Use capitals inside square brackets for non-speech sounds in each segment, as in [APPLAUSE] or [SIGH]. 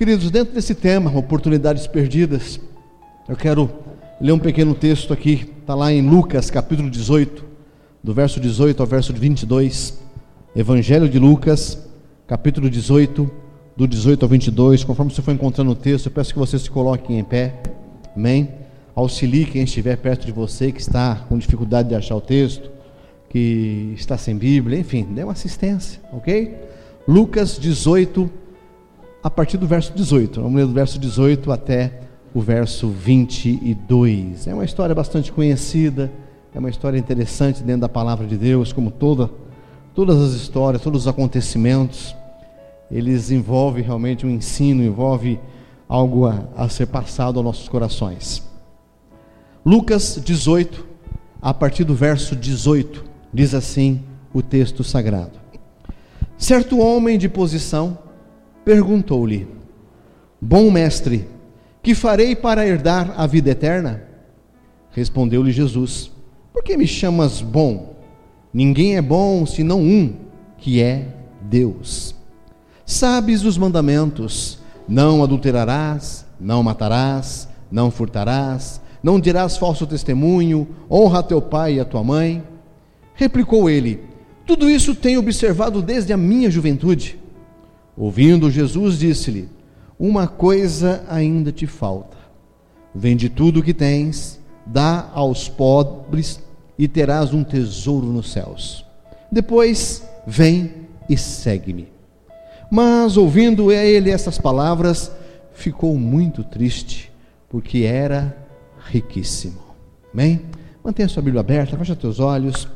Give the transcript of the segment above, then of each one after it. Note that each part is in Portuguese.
Queridos, dentro desse tema, oportunidades perdidas, eu quero ler um pequeno texto aqui, está lá em Lucas capítulo 18, do verso 18 ao verso 22. Evangelho de Lucas, capítulo 18, do 18 ao 22. Conforme você for encontrando o texto, eu peço que você se coloque em pé. Amém? Auxilie quem estiver perto de você, que está com dificuldade de achar o texto, que está sem Bíblia, enfim, dê uma assistência, ok? Lucas 18, a partir do verso 18. Vamos ler do verso 18 até o verso 22. É uma história bastante conhecida, é uma história interessante dentro da palavra de Deus, como toda, todas as histórias, todos os acontecimentos, eles envolvem realmente um ensino, envolve algo a, a ser passado aos nossos corações. Lucas 18, a partir do verso 18, diz assim o texto sagrado. Certo homem de posição perguntou-lhe: Bom mestre, que farei para herdar a vida eterna? Respondeu-lhe Jesus: Por que me chamas bom? Ninguém é bom senão um, que é Deus. Sabes os mandamentos: não adulterarás, não matarás, não furtarás, não dirás falso testemunho, honra teu pai e a tua mãe. Replicou ele: Tudo isso tenho observado desde a minha juventude. Ouvindo Jesus, disse-lhe: uma coisa ainda te falta. Vende tudo o que tens, dá aos pobres e terás um tesouro nos céus. Depois, vem e segue-me. Mas, ouvindo ele essas palavras, ficou muito triste, porque era riquíssimo. Amém? Mantenha sua Bíblia aberta, fecha teus olhos.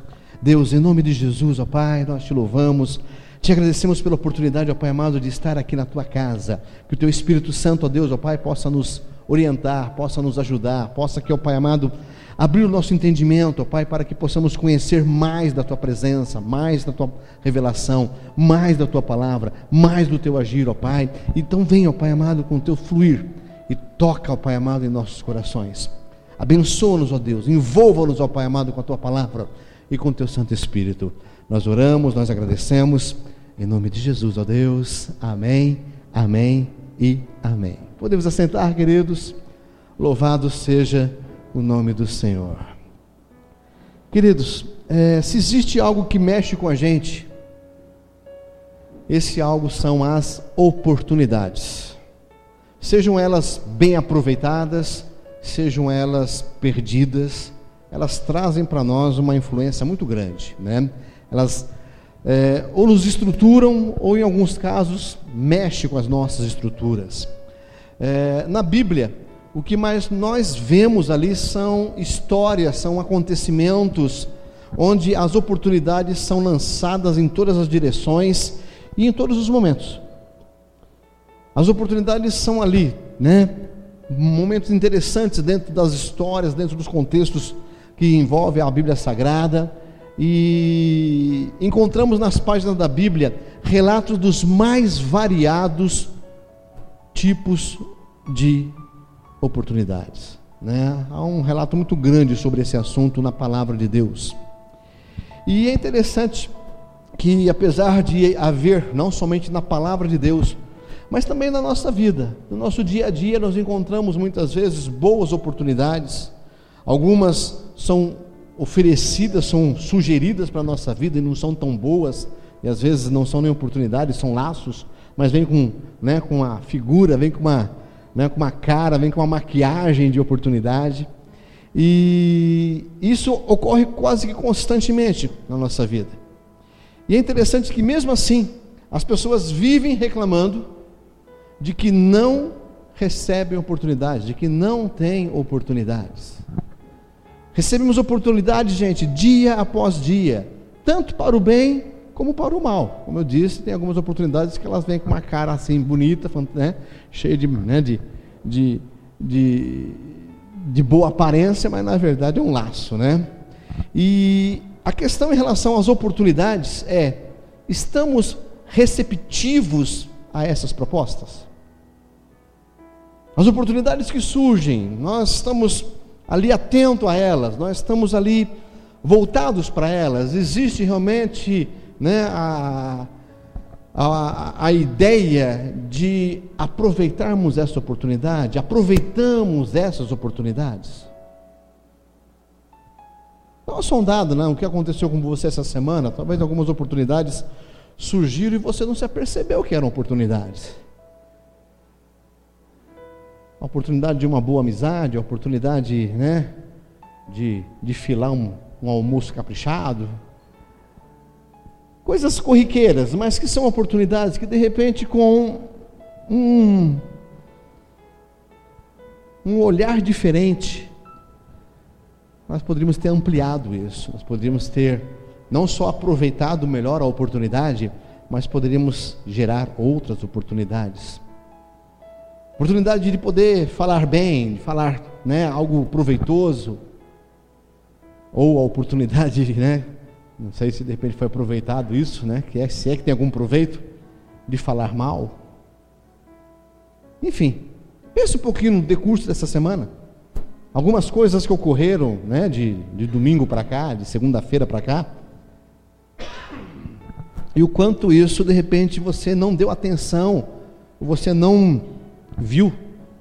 Deus, em nome de Jesus, ó Pai, nós te louvamos te agradecemos pela oportunidade, ó Pai amado, de estar aqui na tua casa. Que o teu Espírito Santo, ó Deus, ó Pai, possa nos orientar, possa nos ajudar, possa que, ó Pai amado, abrir o nosso entendimento, ó Pai, para que possamos conhecer mais da tua presença, mais da tua revelação, mais da tua palavra, mais do teu agir, ó Pai. Então vem, ó Pai amado, com o teu fluir e toca, ó Pai amado, em nossos corações. Abençoa-nos, ó Deus, envolva-nos, ó Pai amado, com a tua palavra e com o teu Santo Espírito. Nós oramos, nós agradecemos. Em nome de Jesus, ó Deus. Amém, amém e amém. Podemos assentar, queridos. Louvado seja o nome do Senhor. Queridos, é, se existe algo que mexe com a gente, esse algo são as oportunidades. Sejam elas bem aproveitadas, sejam elas perdidas, elas trazem para nós uma influência muito grande, né? Elas é, ou nos estruturam, ou em alguns casos, mexe com as nossas estruturas. É, na Bíblia, o que mais nós vemos ali são histórias, são acontecimentos, onde as oportunidades são lançadas em todas as direções e em todos os momentos. As oportunidades são ali, né? Momentos interessantes dentro das histórias, dentro dos contextos que envolvem a Bíblia Sagrada e encontramos nas páginas da Bíblia relatos dos mais variados tipos de oportunidades. Né? Há um relato muito grande sobre esse assunto na palavra de Deus. E é interessante que, apesar de haver, não somente na palavra de Deus, mas também na nossa vida, no nosso dia a dia, nós encontramos muitas vezes boas oportunidades, algumas são oferecidas, são sugeridas para a nossa vida e não são tão boas, e às vezes não são nem oportunidades, são laços, mas vem com, né, com uma figura, vem com uma, né, com uma cara, vem com uma maquiagem de oportunidade. E isso ocorre quase que constantemente na nossa vida. E é interessante que, mesmo assim, as pessoas vivem reclamando de que não recebem oportunidades, de que não têm oportunidades. Recebemos oportunidades, gente, dia após dia, tanto para o bem como para o mal. Como eu disse, tem algumas oportunidades que elas vêm com uma cara assim bonita, né, cheia de, né, de, de, de, de boa aparência, mas na verdade é um laço, né? E a questão em relação às oportunidades é: estamos receptivos a essas propostas? As oportunidades que surgem, nós estamos ali atento a elas, nós estamos ali voltados para elas. Existe realmente né, a, a, a ideia de aproveitarmos essa oportunidade, aproveitamos essas oportunidades. Dá uma sondada, né? O que aconteceu com você essa semana? Talvez algumas oportunidades surgiram e você não se apercebeu que eram oportunidades. A oportunidade de uma boa amizade, a oportunidade, né? De, de filar um, um almoço caprichado. Coisas corriqueiras, mas que são oportunidades que de repente com um, um olhar diferente, nós poderíamos ter ampliado isso, nós poderíamos ter não só aproveitado melhor a oportunidade, mas poderíamos gerar outras oportunidades. Oportunidade de poder falar bem, de falar né, algo proveitoso, ou a oportunidade, [LAUGHS] né, não sei se de repente foi aproveitado isso, né, que é, se é que tem algum proveito, de falar mal. Enfim, pense um pouquinho no decurso dessa semana. Algumas coisas que ocorreram, né, de, de domingo para cá, de segunda-feira para cá, e o quanto isso de repente você não deu atenção, você não viu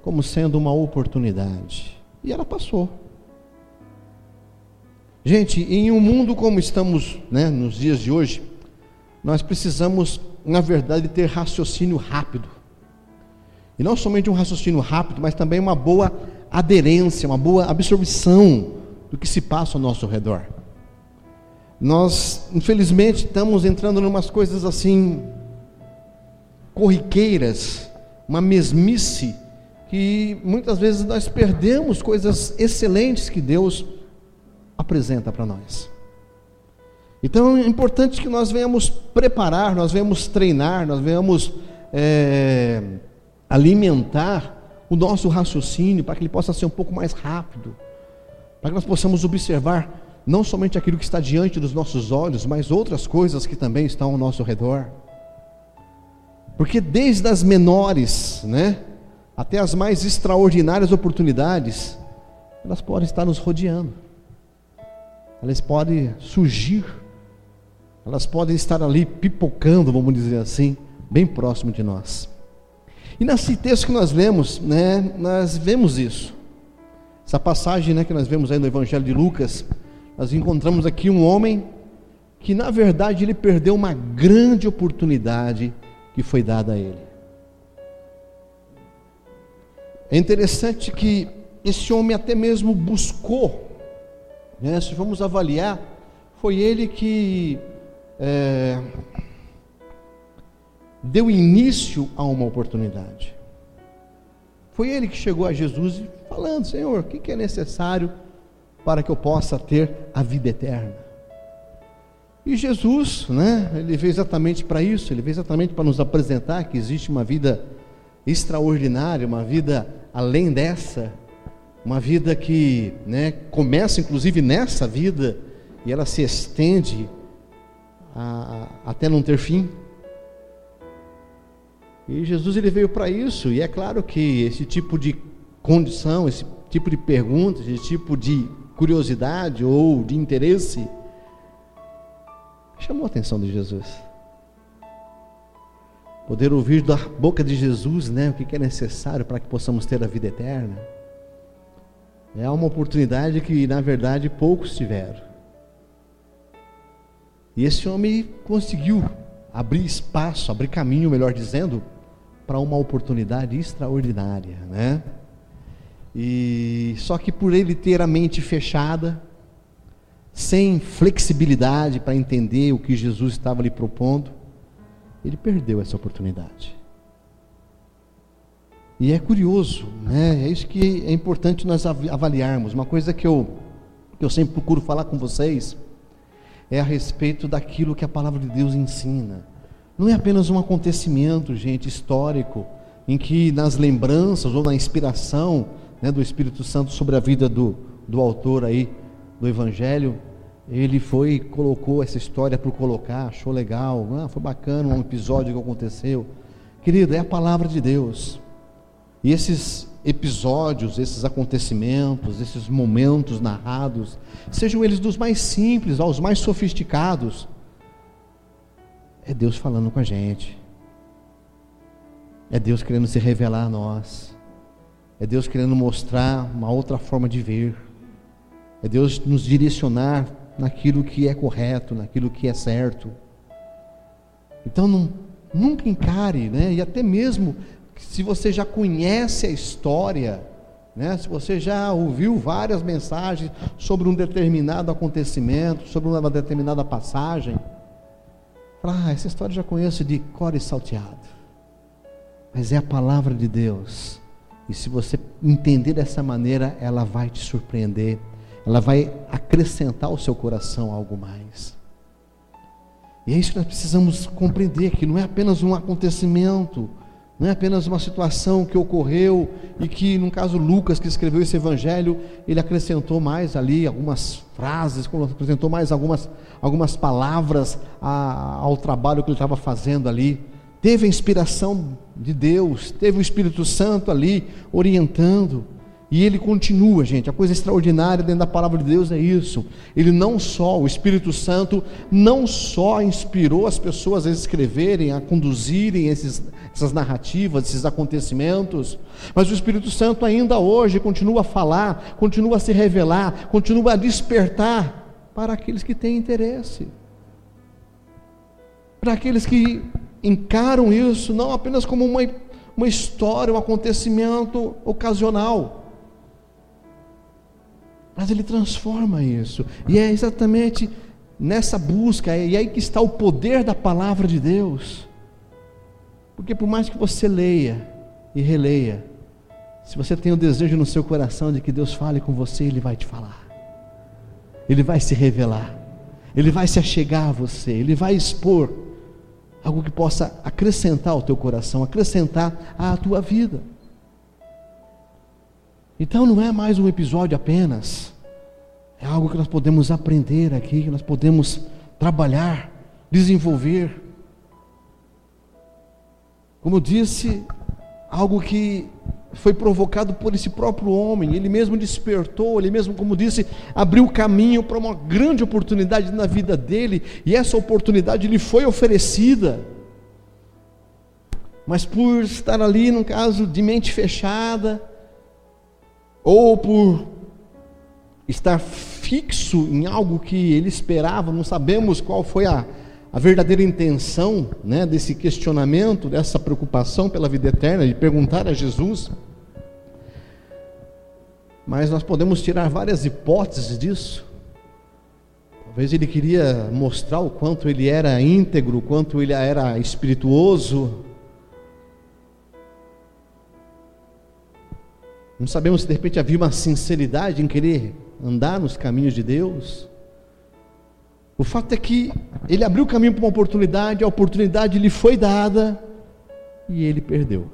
como sendo uma oportunidade. E ela passou. Gente, em um mundo como estamos né, nos dias de hoje, nós precisamos, na verdade, ter raciocínio rápido. E não somente um raciocínio rápido, mas também uma boa aderência, uma boa absorção do que se passa ao nosso redor. Nós, infelizmente, estamos entrando em umas coisas assim corriqueiras, uma mesmice que muitas vezes nós perdemos coisas excelentes que Deus apresenta para nós. Então é importante que nós venhamos preparar, nós venhamos treinar, nós venhamos é, alimentar o nosso raciocínio para que ele possa ser um pouco mais rápido, para que nós possamos observar não somente aquilo que está diante dos nossos olhos, mas outras coisas que também estão ao nosso redor. Porque desde as menores, né, até as mais extraordinárias oportunidades, elas podem estar nos rodeando. Elas podem surgir. Elas podem estar ali pipocando, vamos dizer assim, bem próximo de nós. E nesse texto que nós lemos, né, nós vemos isso. Essa passagem né, que nós vemos aí no Evangelho de Lucas, nós encontramos aqui um homem que, na verdade, ele perdeu uma grande oportunidade que foi dada a ele. É interessante que esse homem até mesmo buscou, né, se vamos avaliar, foi ele que é, deu início a uma oportunidade. Foi ele que chegou a Jesus falando: Senhor, o que é necessário para que eu possa ter a vida eterna? E Jesus, né, ele veio exatamente para isso, ele veio exatamente para nos apresentar que existe uma vida extraordinária, uma vida além dessa, uma vida que né, começa inclusive nessa vida e ela se estende a, a, até não ter fim. E Jesus ele veio para isso, e é claro que esse tipo de condição, esse tipo de pergunta, esse tipo de curiosidade ou de interesse chamou a atenção de Jesus. Poder ouvir da boca de Jesus, né, o que é necessário para que possamos ter a vida eterna. É uma oportunidade que, na verdade, poucos tiveram. E esse homem conseguiu abrir espaço, abrir caminho, melhor dizendo, para uma oportunidade extraordinária, né? E só que por ele ter a mente fechada, sem flexibilidade para entender o que Jesus estava lhe propondo, ele perdeu essa oportunidade. E é curioso, né? É isso que é importante nós avaliarmos. Uma coisa que eu que eu sempre procuro falar com vocês é a respeito daquilo que a palavra de Deus ensina. Não é apenas um acontecimento, gente, histórico, em que nas lembranças ou na inspiração né, do Espírito Santo sobre a vida do, do autor aí do Evangelho, ele foi colocou essa história para colocar, achou legal, ah, foi bacana um episódio que aconteceu. Querido, é a palavra de Deus. E esses episódios, esses acontecimentos, esses momentos narrados, sejam eles dos mais simples aos mais sofisticados, é Deus falando com a gente. É Deus querendo se revelar a nós. É Deus querendo mostrar uma outra forma de ver. É Deus nos direcionar naquilo que é correto, naquilo que é certo. Então não, nunca encare, né? E até mesmo se você já conhece a história, né? Se você já ouviu várias mensagens sobre um determinado acontecimento, sobre uma determinada passagem, fala, ah, essa história já conheço de cor e salteado. Mas é a palavra de Deus. E se você entender dessa maneira, ela vai te surpreender, ela vai acrescentar ao seu coração algo mais. E é isso que nós precisamos compreender: que não é apenas um acontecimento, não é apenas uma situação que ocorreu e que, no caso Lucas, que escreveu esse evangelho, ele acrescentou mais ali algumas frases, acrescentou mais algumas, algumas palavras a, ao trabalho que ele estava fazendo ali. Teve a inspiração de Deus, teve o Espírito Santo ali orientando. E ele continua, gente. A coisa extraordinária dentro da palavra de Deus é isso. Ele não só, o Espírito Santo, não só inspirou as pessoas a escreverem, a conduzirem esses, essas narrativas, esses acontecimentos, mas o Espírito Santo ainda hoje continua a falar, continua a se revelar, continua a despertar para aqueles que têm interesse, para aqueles que encaram isso não apenas como uma, uma história, um acontecimento ocasional mas ele transforma isso. E é exatamente nessa busca, e aí que está o poder da palavra de Deus. Porque por mais que você leia e releia, se você tem o desejo no seu coração de que Deus fale com você, Ele vai te falar. Ele vai se revelar. Ele vai se achegar a você. Ele vai expor algo que possa acrescentar ao teu coração, acrescentar à tua vida. Então não é mais um episódio apenas, é algo que nós podemos aprender aqui, que nós podemos trabalhar, desenvolver. Como eu disse, algo que foi provocado por esse próprio homem, ele mesmo despertou, ele mesmo, como disse, abriu caminho para uma grande oportunidade na vida dele, e essa oportunidade lhe foi oferecida. Mas por estar ali, no caso, de mente fechada, ou por estar fixo em algo que ele esperava, não sabemos qual foi a, a verdadeira intenção né, desse questionamento, dessa preocupação pela vida eterna, de perguntar a Jesus. Mas nós podemos tirar várias hipóteses disso. Talvez ele queria mostrar o quanto ele era íntegro, o quanto ele era espirituoso, Não sabemos se de repente havia uma sinceridade em querer andar nos caminhos de Deus. O fato é que ele abriu o caminho para uma oportunidade, a oportunidade lhe foi dada e ele perdeu.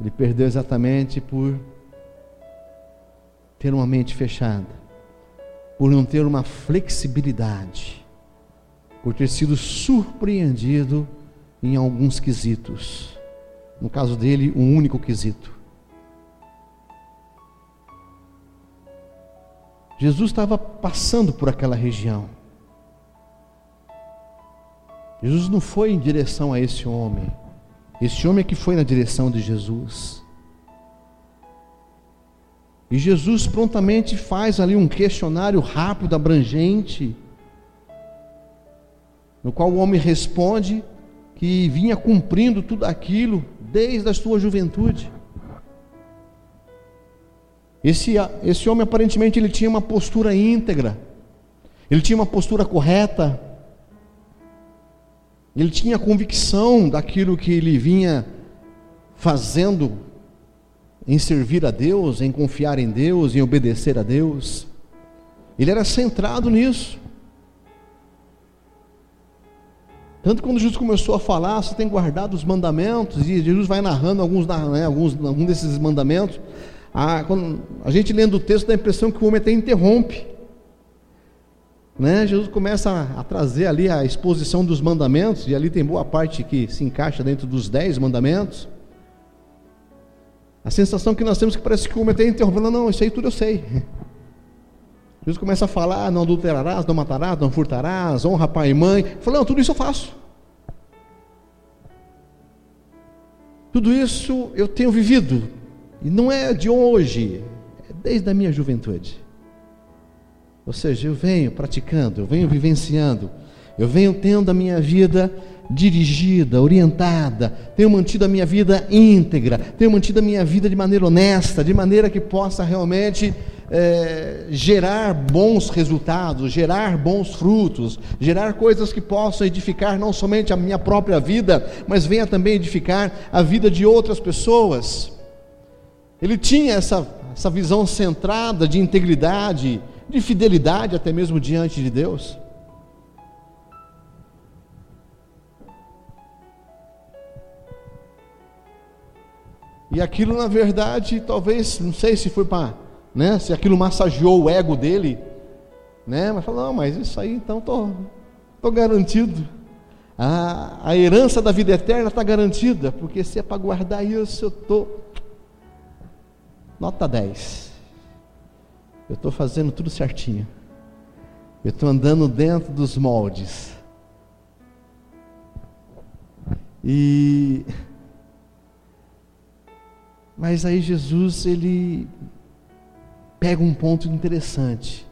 Ele perdeu exatamente por ter uma mente fechada, por não ter uma flexibilidade, por ter sido surpreendido em alguns quesitos. No caso dele, um único quesito. Jesus estava passando por aquela região. Jesus não foi em direção a esse homem. Esse homem é que foi na direção de Jesus. E Jesus prontamente faz ali um questionário rápido, abrangente, no qual o homem responde que vinha cumprindo tudo aquilo desde a sua juventude. Esse, esse homem aparentemente ele tinha uma postura íntegra, ele tinha uma postura correta, ele tinha convicção daquilo que ele vinha fazendo em servir a Deus, em confiar em Deus, em obedecer a Deus. Ele era centrado nisso. Tanto quando Jesus começou a falar, você tem guardado os mandamentos, e Jesus vai narrando alguns, né, alguns, alguns desses mandamentos. A, quando, a gente lendo o texto dá a impressão que o homem até interrompe. Né? Jesus começa a, a, trazer ali a exposição dos mandamentos, e ali tem boa parte que se encaixa dentro dos dez mandamentos. A sensação que nós temos é que parece que o homem até interrompe, não, isso aí tudo eu sei. [LAUGHS] Jesus começa a falar, não adulterarás, não matarás, não furtarás, honra pai e mãe. Fala, não, tudo isso eu faço. Tudo isso eu tenho vivido, e não é de hoje, é desde a minha juventude. Ou seja, eu venho praticando, eu venho vivenciando, eu venho tendo a minha vida dirigida, orientada, tenho mantido a minha vida íntegra, tenho mantido a minha vida de maneira honesta, de maneira que possa realmente é, gerar bons resultados, gerar bons frutos, gerar coisas que possam edificar não somente a minha própria vida, mas venha também edificar a vida de outras pessoas. Ele tinha essa, essa visão centrada de integridade, de fidelidade até mesmo diante de Deus. E aquilo, na verdade, talvez, não sei se foi para, né, se aquilo massageou o ego dele, né, mas falou, não, mas isso aí então tô, tô garantido. A, a herança da vida eterna está garantida, porque se é para guardar isso, eu tô nota 10. Eu estou fazendo tudo certinho. Eu estou andando dentro dos moldes. E mas aí Jesus ele pega um ponto interessante.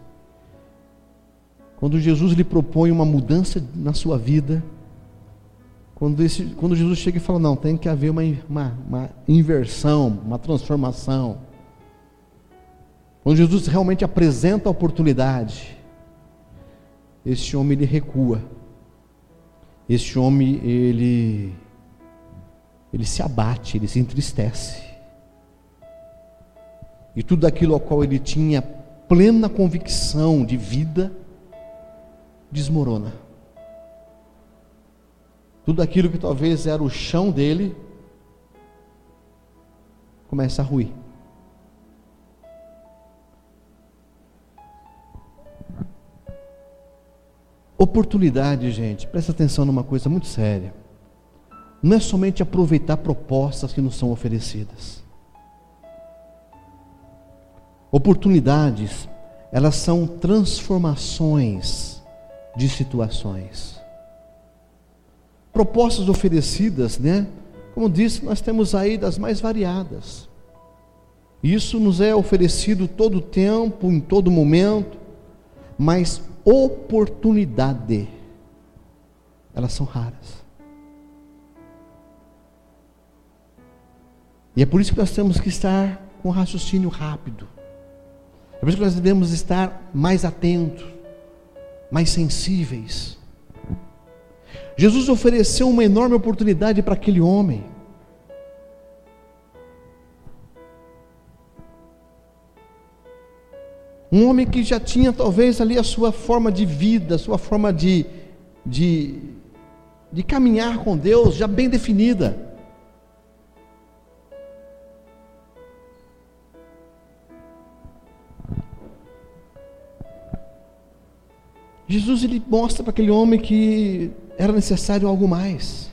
Quando Jesus lhe propõe uma mudança na sua vida, quando, esse, quando Jesus chega e fala, não, tem que haver uma, uma, uma inversão, uma transformação. Quando Jesus realmente apresenta a oportunidade, esse homem ele recua. Esse homem ele ele se abate, ele se entristece e tudo aquilo ao qual ele tinha plena convicção de vida desmorona. Tudo aquilo que talvez era o chão dele começa a ruir. Oportunidade, gente, presta atenção numa coisa muito séria. Não é somente aproveitar propostas que nos são oferecidas. Oportunidades, elas são transformações de situações. Propostas oferecidas, né? Como disse, nós temos aí das mais variadas. Isso nos é oferecido todo o tempo, em todo momento, mas oportunidade, elas são raras. E é por isso que nós temos que estar com raciocínio rápido. É por isso que nós devemos estar mais atentos, mais sensíveis. Jesus ofereceu uma enorme oportunidade para aquele homem. Um homem que já tinha talvez ali a sua forma de vida, a sua forma de, de, de caminhar com Deus já bem definida. Jesus ele mostra para aquele homem que era necessário algo mais.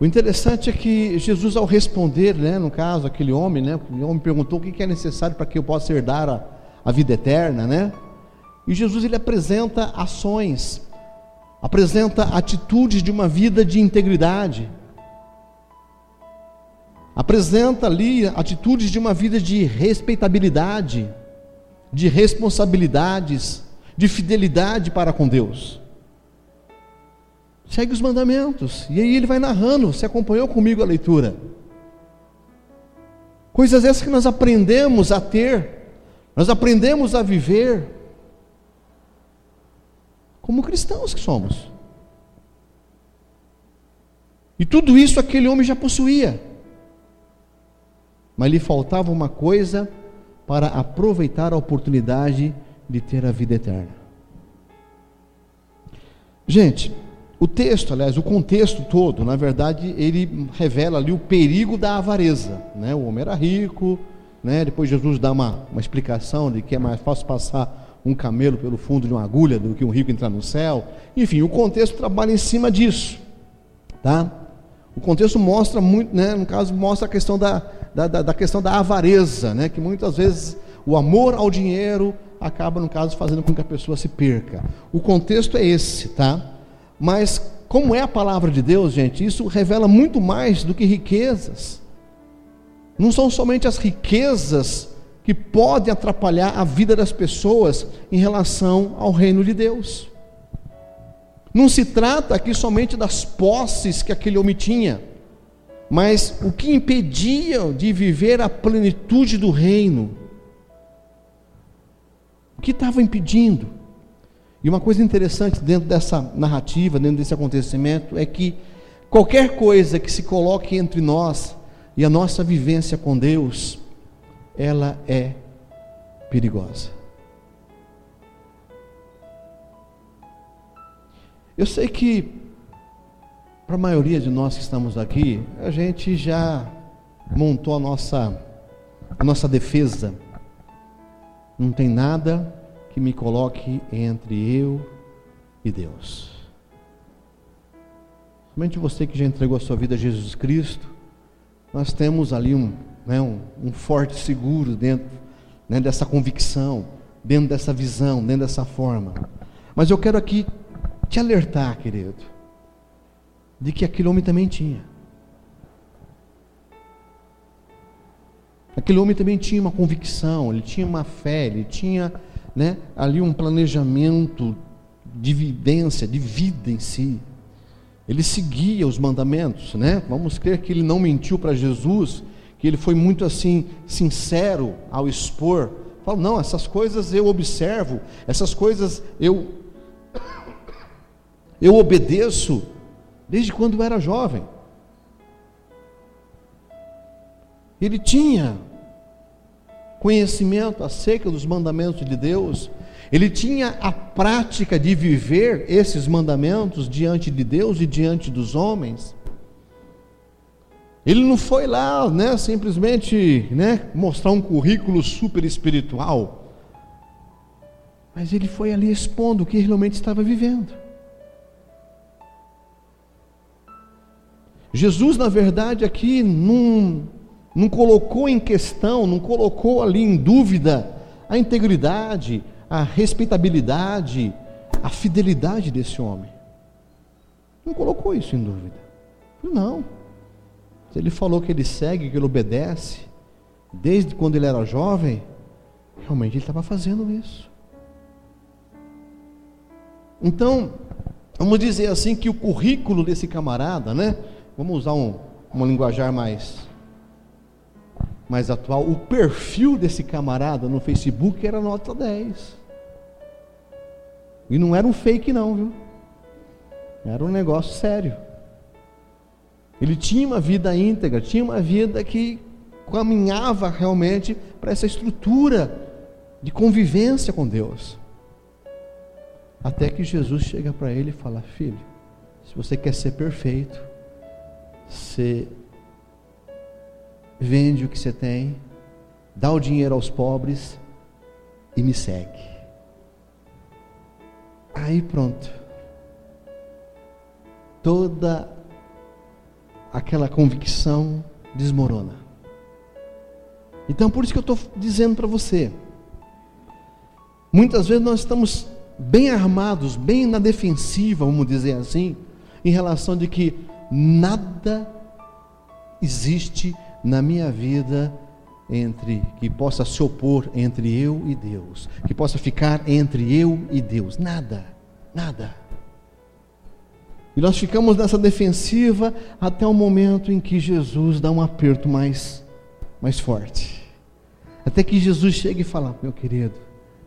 O interessante é que Jesus, ao responder, né, no caso, aquele homem, né, o homem perguntou o que é necessário para que eu possa herdar a, a vida eterna, né? E Jesus ele apresenta ações, apresenta atitudes de uma vida de integridade, apresenta ali atitudes de uma vida de respeitabilidade, de responsabilidades, de fidelidade para com Deus. Segue os mandamentos. E aí ele vai narrando. Você acompanhou comigo a leitura? Coisas essas que nós aprendemos a ter, nós aprendemos a viver como cristãos que somos. E tudo isso aquele homem já possuía. Mas lhe faltava uma coisa para aproveitar a oportunidade de ter a vida eterna. Gente, o texto, aliás, o contexto todo, na verdade, ele revela ali o perigo da avareza. Né? O homem era rico, né? depois Jesus dá uma, uma explicação de que é mais fácil passar um camelo pelo fundo de uma agulha do que um rico entrar no céu. Enfim, o contexto trabalha em cima disso. Tá? O contexto mostra muito, né, no caso, mostra a questão da, da, da, da questão da avareza, né? que muitas vezes o amor ao dinheiro acaba, no caso, fazendo com que a pessoa se perca. O contexto é esse, tá? Mas como é a palavra de Deus, gente, isso revela muito mais do que riquezas. Não são somente as riquezas que podem atrapalhar a vida das pessoas em relação ao reino de Deus. Não se trata aqui somente das posses que aquele homem tinha, mas o que impedia de viver a plenitude do reino. O que estava impedindo? E uma coisa interessante dentro dessa narrativa, dentro desse acontecimento, é que qualquer coisa que se coloque entre nós e a nossa vivência com Deus, ela é perigosa. Eu sei que, para a maioria de nós que estamos aqui, a gente já montou a nossa, a nossa defesa. Não tem nada que me coloque entre eu e Deus. Somente você que já entregou a sua vida a Jesus Cristo, nós temos ali um, né, um, um forte seguro dentro né, dessa convicção, dentro dessa visão, dentro dessa forma. Mas eu quero aqui te alertar, querido, de que aquele homem também tinha. Aquele homem também tinha uma convicção, ele tinha uma fé, ele tinha né, ali um planejamento de vivência, de vida em si. Ele seguia os mandamentos, né? Vamos crer que ele não mentiu para Jesus, que ele foi muito assim sincero ao expor. Fala, não, essas coisas eu observo, essas coisas eu [COUGHS] eu obedeço desde quando eu era jovem. Ele tinha conhecimento acerca dos mandamentos de Deus, ele tinha a prática de viver esses mandamentos diante de Deus e diante dos homens. Ele não foi lá, né, simplesmente, né, mostrar um currículo super espiritual. Mas ele foi ali expondo o que realmente estava vivendo. Jesus, na verdade, aqui não não colocou em questão, não colocou ali em dúvida a integridade, a respeitabilidade, a fidelidade desse homem. Não colocou isso em dúvida. Não. Se ele falou que ele segue, que ele obedece, desde quando ele era jovem, realmente ele estava fazendo isso. Então, vamos dizer assim que o currículo desse camarada, né? Vamos usar um, uma linguajar mais mais atual, o perfil desse camarada no Facebook era nota 10. E não era um fake não, viu? Era um negócio sério. Ele tinha uma vida íntegra, tinha uma vida que caminhava realmente para essa estrutura de convivência com Deus. Até que Jesus chega para ele e fala: Filho, se você quer ser perfeito, você vende o que você tem, dá o dinheiro aos pobres e me segue. Aí pronto. Toda aquela convicção desmorona. Então por isso que eu estou dizendo para você. Muitas vezes nós estamos bem armados, bem na defensiva, vamos dizer assim, em relação de que nada existe na minha vida entre que possa se opor entre eu e Deus, que possa ficar entre eu e Deus. Nada, nada. E nós ficamos nessa defensiva até o momento em que Jesus dá um aperto mais, mais forte. Até que Jesus chega e fala: Meu querido,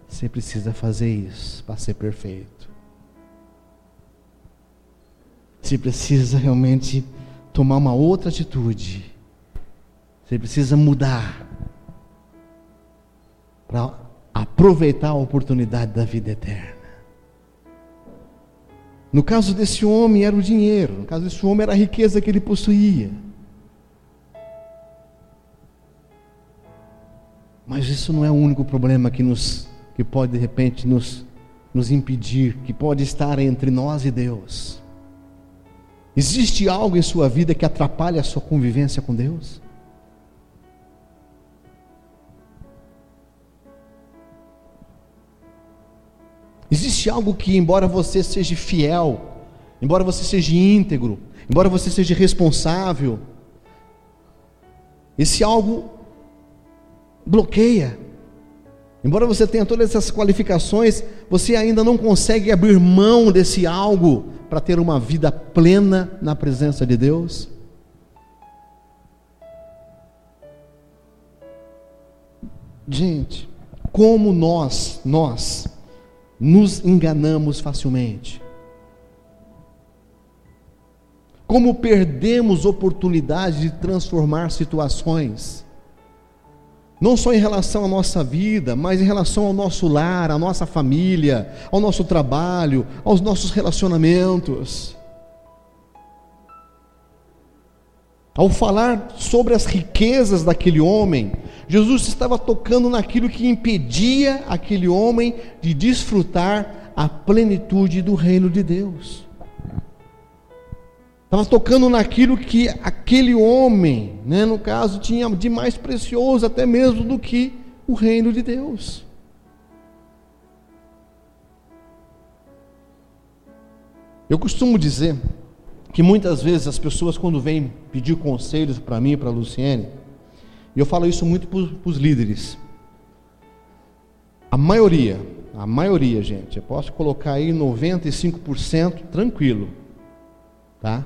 você precisa fazer isso para ser perfeito. Você precisa realmente tomar uma outra atitude você precisa mudar para aproveitar a oportunidade da vida eterna. No caso desse homem era o dinheiro, no caso desse homem era a riqueza que ele possuía. Mas isso não é o único problema que nos que pode de repente nos nos impedir, que pode estar entre nós e Deus. Existe algo em sua vida que atrapalha a sua convivência com Deus? Existe algo que, embora você seja fiel embora você seja íntegro, embora você seja responsável, esse algo bloqueia. Embora você tenha todas essas qualificações, você ainda não consegue abrir mão desse algo para ter uma vida plena na presença de Deus. Gente, como nós, nós, nos enganamos facilmente. Como perdemos oportunidade de transformar situações. Não só em relação à nossa vida, mas em relação ao nosso lar, à nossa família, ao nosso trabalho, aos nossos relacionamentos. Ao falar sobre as riquezas daquele homem, Jesus estava tocando naquilo que impedia aquele homem de desfrutar a plenitude do reino de Deus. Estava tocando naquilo que aquele homem, né, no caso, tinha de mais precioso até mesmo do que o reino de Deus. Eu costumo dizer que muitas vezes as pessoas, quando vêm pedir conselhos para mim para a Luciene, e eu falo isso muito para os líderes, a maioria, a maioria, gente, eu posso colocar aí 95% tranquilo, tá?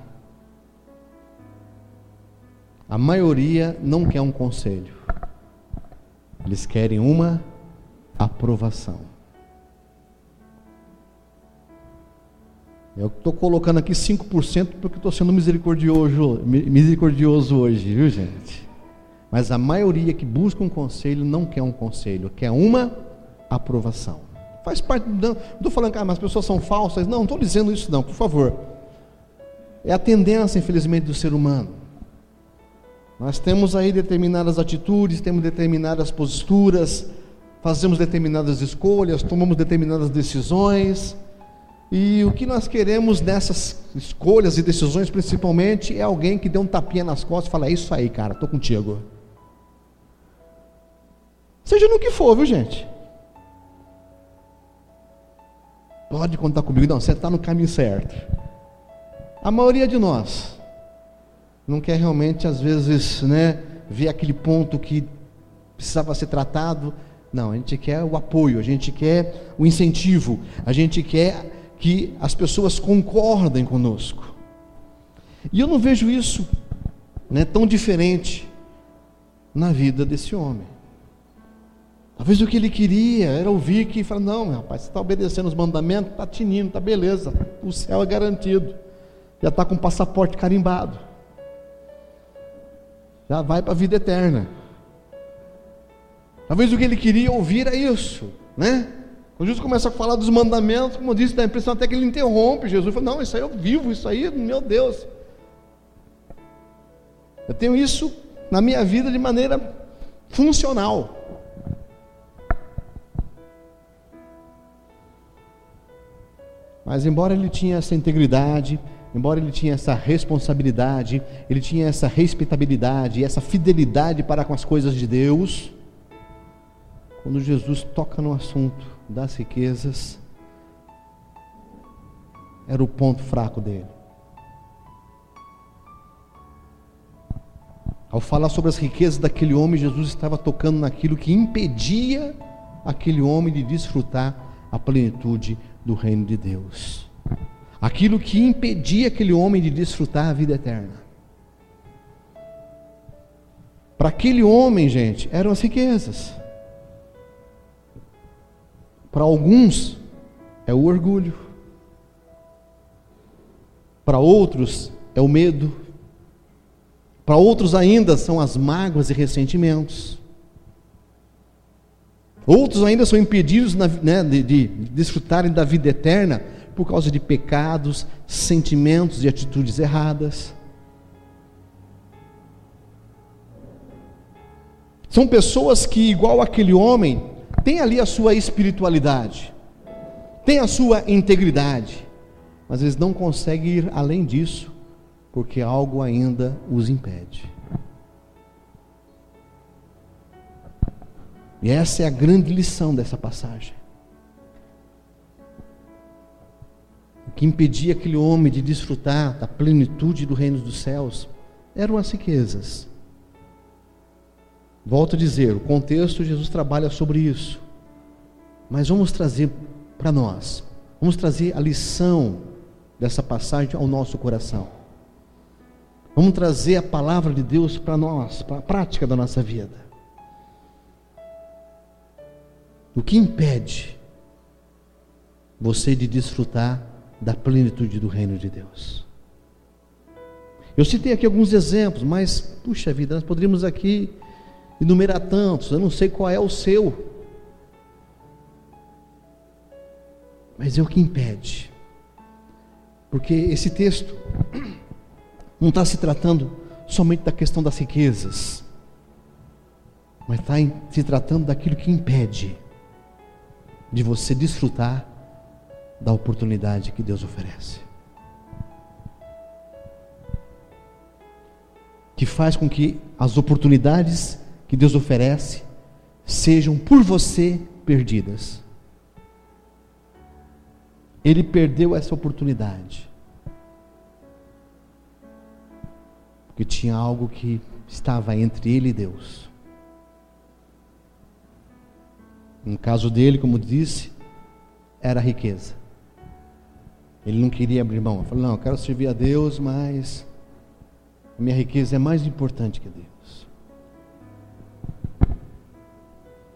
A maioria não quer um conselho, eles querem uma aprovação. Eu estou colocando aqui 5% porque estou sendo misericordioso, misericordioso hoje, viu gente? Mas a maioria que busca um conselho não quer um conselho, quer uma aprovação. Faz parte, não estou falando que ah, as pessoas são falsas, não, não estou dizendo isso não, por favor. É a tendência, infelizmente, do ser humano. Nós temos aí determinadas atitudes, temos determinadas posturas, fazemos determinadas escolhas, tomamos determinadas decisões, e o que nós queremos nessas escolhas e decisões, principalmente, é alguém que dê um tapinha nas costas e fala: É isso aí, cara, estou contigo. Seja no que for, viu, gente? Pode contar comigo, não, você está no caminho certo. A maioria de nós não quer realmente, às vezes, né, ver aquele ponto que precisava ser tratado. Não, a gente quer o apoio, a gente quer o incentivo, a gente quer que as pessoas concordem conosco. E eu não vejo isso né, tão diferente na vida desse homem. Talvez o que ele queria era ouvir que fala, não, rapaz, você está obedecendo os mandamentos, está tinindo, está beleza, o céu é garantido, já está com o passaporte carimbado já vai para a vida eterna. Talvez o que ele queria ouvir é isso, né? Quando Jesus começa a falar dos mandamentos, como eu disse, dá a impressão até que ele interrompe. Jesus fala: Não, isso aí eu vivo, isso aí, meu Deus. Eu tenho isso na minha vida de maneira funcional. Mas, embora ele tinha essa integridade, embora ele tinha essa responsabilidade, ele tinha essa respeitabilidade, essa fidelidade para com as coisas de Deus, quando Jesus toca no assunto das riquezas, era o ponto fraco dele. Ao falar sobre as riquezas daquele homem, Jesus estava tocando naquilo que impedia aquele homem de desfrutar a plenitude do reino de Deus aquilo que impedia aquele homem de desfrutar a vida eterna. Para aquele homem, gente, eram as riquezas. Para alguns, é o orgulho. Para outros, é o medo. Para outros, ainda, são as mágoas e ressentimentos. Outros ainda são impedidos né, de, de desfrutarem da vida eterna por causa de pecados, sentimentos e atitudes erradas. São pessoas que, igual aquele homem, têm ali a sua espiritualidade, têm a sua integridade, mas eles não conseguem ir além disso, porque algo ainda os impede. E essa é a grande lição dessa passagem. que impedia aquele homem de desfrutar da plenitude do reino dos céus eram as riquezas. Volto a dizer, o contexto Jesus trabalha sobre isso. Mas vamos trazer para nós, vamos trazer a lição dessa passagem ao nosso coração. Vamos trazer a palavra de Deus para nós, para a prática da nossa vida. O que impede você de desfrutar da plenitude do reino de Deus? Eu citei aqui alguns exemplos, mas, puxa vida, nós poderíamos aqui enumerar tantos, eu não sei qual é o seu. Mas é o que impede. Porque esse texto não está se tratando somente da questão das riquezas, mas está se tratando daquilo que impede de você desfrutar da oportunidade que Deus oferece. Que faz com que as oportunidades que Deus oferece sejam por você perdidas. Ele perdeu essa oportunidade. Porque tinha algo que estava entre ele e Deus. No caso dele, como disse, era a riqueza. Ele não queria abrir mão. Ele falou: Não, eu quero servir a Deus, mas a minha riqueza é mais importante que Deus.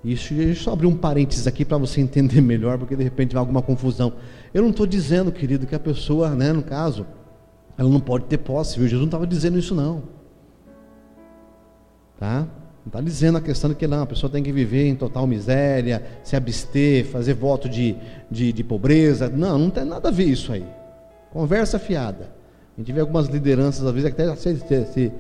Isso, deixa eu só abrir um parênteses aqui para você [LAUGHS] entender melhor, porque de repente vai alguma confusão. Eu não estou dizendo, querido, que a pessoa, né, no caso, ela não pode ter posse, viu? Jesus não estava dizendo isso, não. Tá? Não está dizendo a questão de que não, a pessoa tem que viver em total miséria, se abster, fazer voto de, de, de pobreza. Não, não tem nada a ver isso aí. Conversa fiada. A gente vê algumas lideranças, às vezes, até se, se,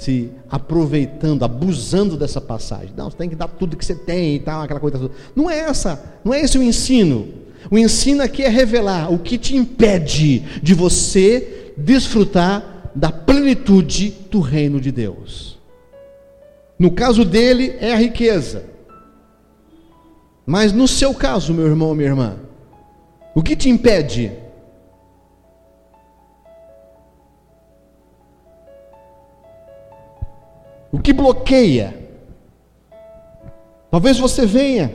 se aproveitando, abusando dessa passagem. Não, você tem que dar tudo que você tem e tal, aquela coisa toda. Não é essa, não é esse o ensino. O ensino aqui é revelar o que te impede de você desfrutar da plenitude do reino de Deus. No caso dele é a riqueza. Mas no seu caso, meu irmão, minha irmã, o que te impede? O que bloqueia? Talvez você venha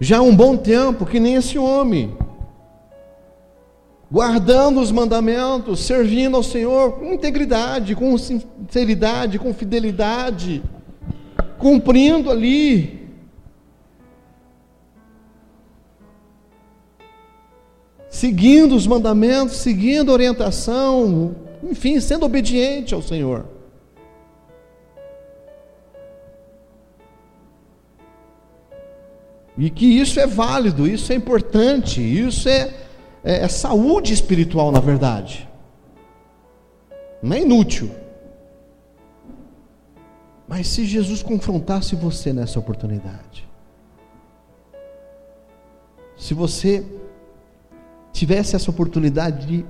já há um bom tempo que nem esse homem guardando os mandamentos, servindo ao Senhor com integridade, com sinceridade, com fidelidade, cumprindo ali. Seguindo os mandamentos, seguindo a orientação, enfim, sendo obediente ao Senhor. E que isso é válido, isso é importante, isso é é, é saúde espiritual, na verdade. Não é inútil. Mas se Jesus confrontasse você nessa oportunidade, se você tivesse essa oportunidade de,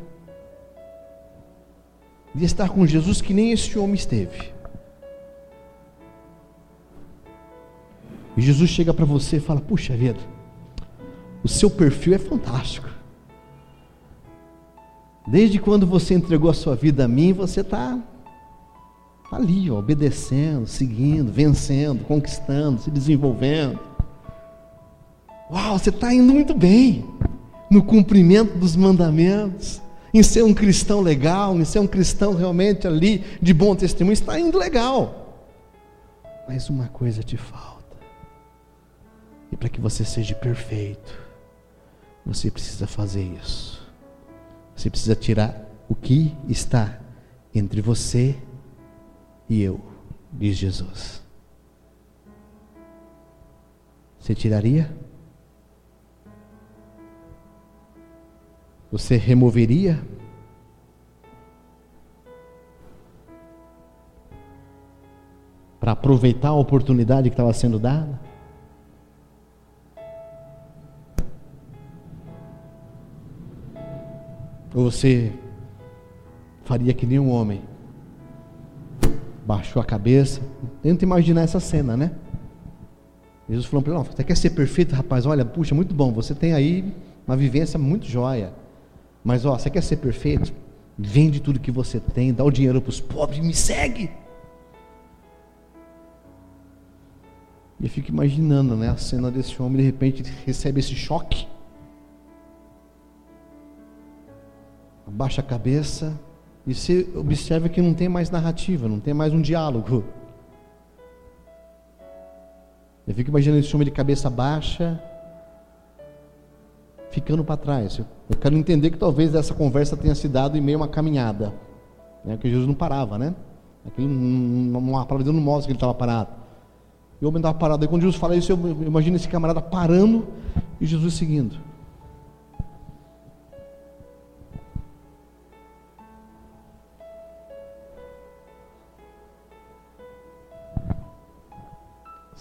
de estar com Jesus que nem esse homem esteve, e Jesus chega para você e fala: Puxa vida, o seu perfil é fantástico. Desde quando você entregou a sua vida a mim, você está tá ali, ó, obedecendo, seguindo, vencendo, conquistando, se desenvolvendo. Uau, você está indo muito bem no cumprimento dos mandamentos, em ser um cristão legal, em ser um cristão realmente ali de bom testemunho, está indo legal. Mas uma coisa te falta. E para que você seja perfeito, você precisa fazer isso. Você precisa tirar o que está entre você e eu, diz Jesus. Você tiraria? Você removeria? Para aproveitar a oportunidade que estava sendo dada? Ou você faria que nem um homem? Baixou a cabeça. Tenta imaginar essa cena, né? Jesus falou para ele: Você quer ser perfeito, rapaz? Olha, puxa, muito bom. Você tem aí uma vivência muito joia. Mas ó, você quer ser perfeito? Vende tudo que você tem, dá o dinheiro para os pobres me segue. E eu fico imaginando né, a cena desse homem, de repente recebe esse choque. Abaixa a cabeça e você observa que não tem mais narrativa, não tem mais um diálogo. Eu fico imaginando esse homem de cabeça baixa, ficando para trás. Eu quero entender que talvez essa conversa tenha se dado em meio a uma caminhada, né? porque Jesus não parava, né? Aquilo, uma palavra não mostra que ele estava parado. E o homem estava parado. Aí quando Jesus fala isso, eu imagino esse camarada parando e Jesus seguindo.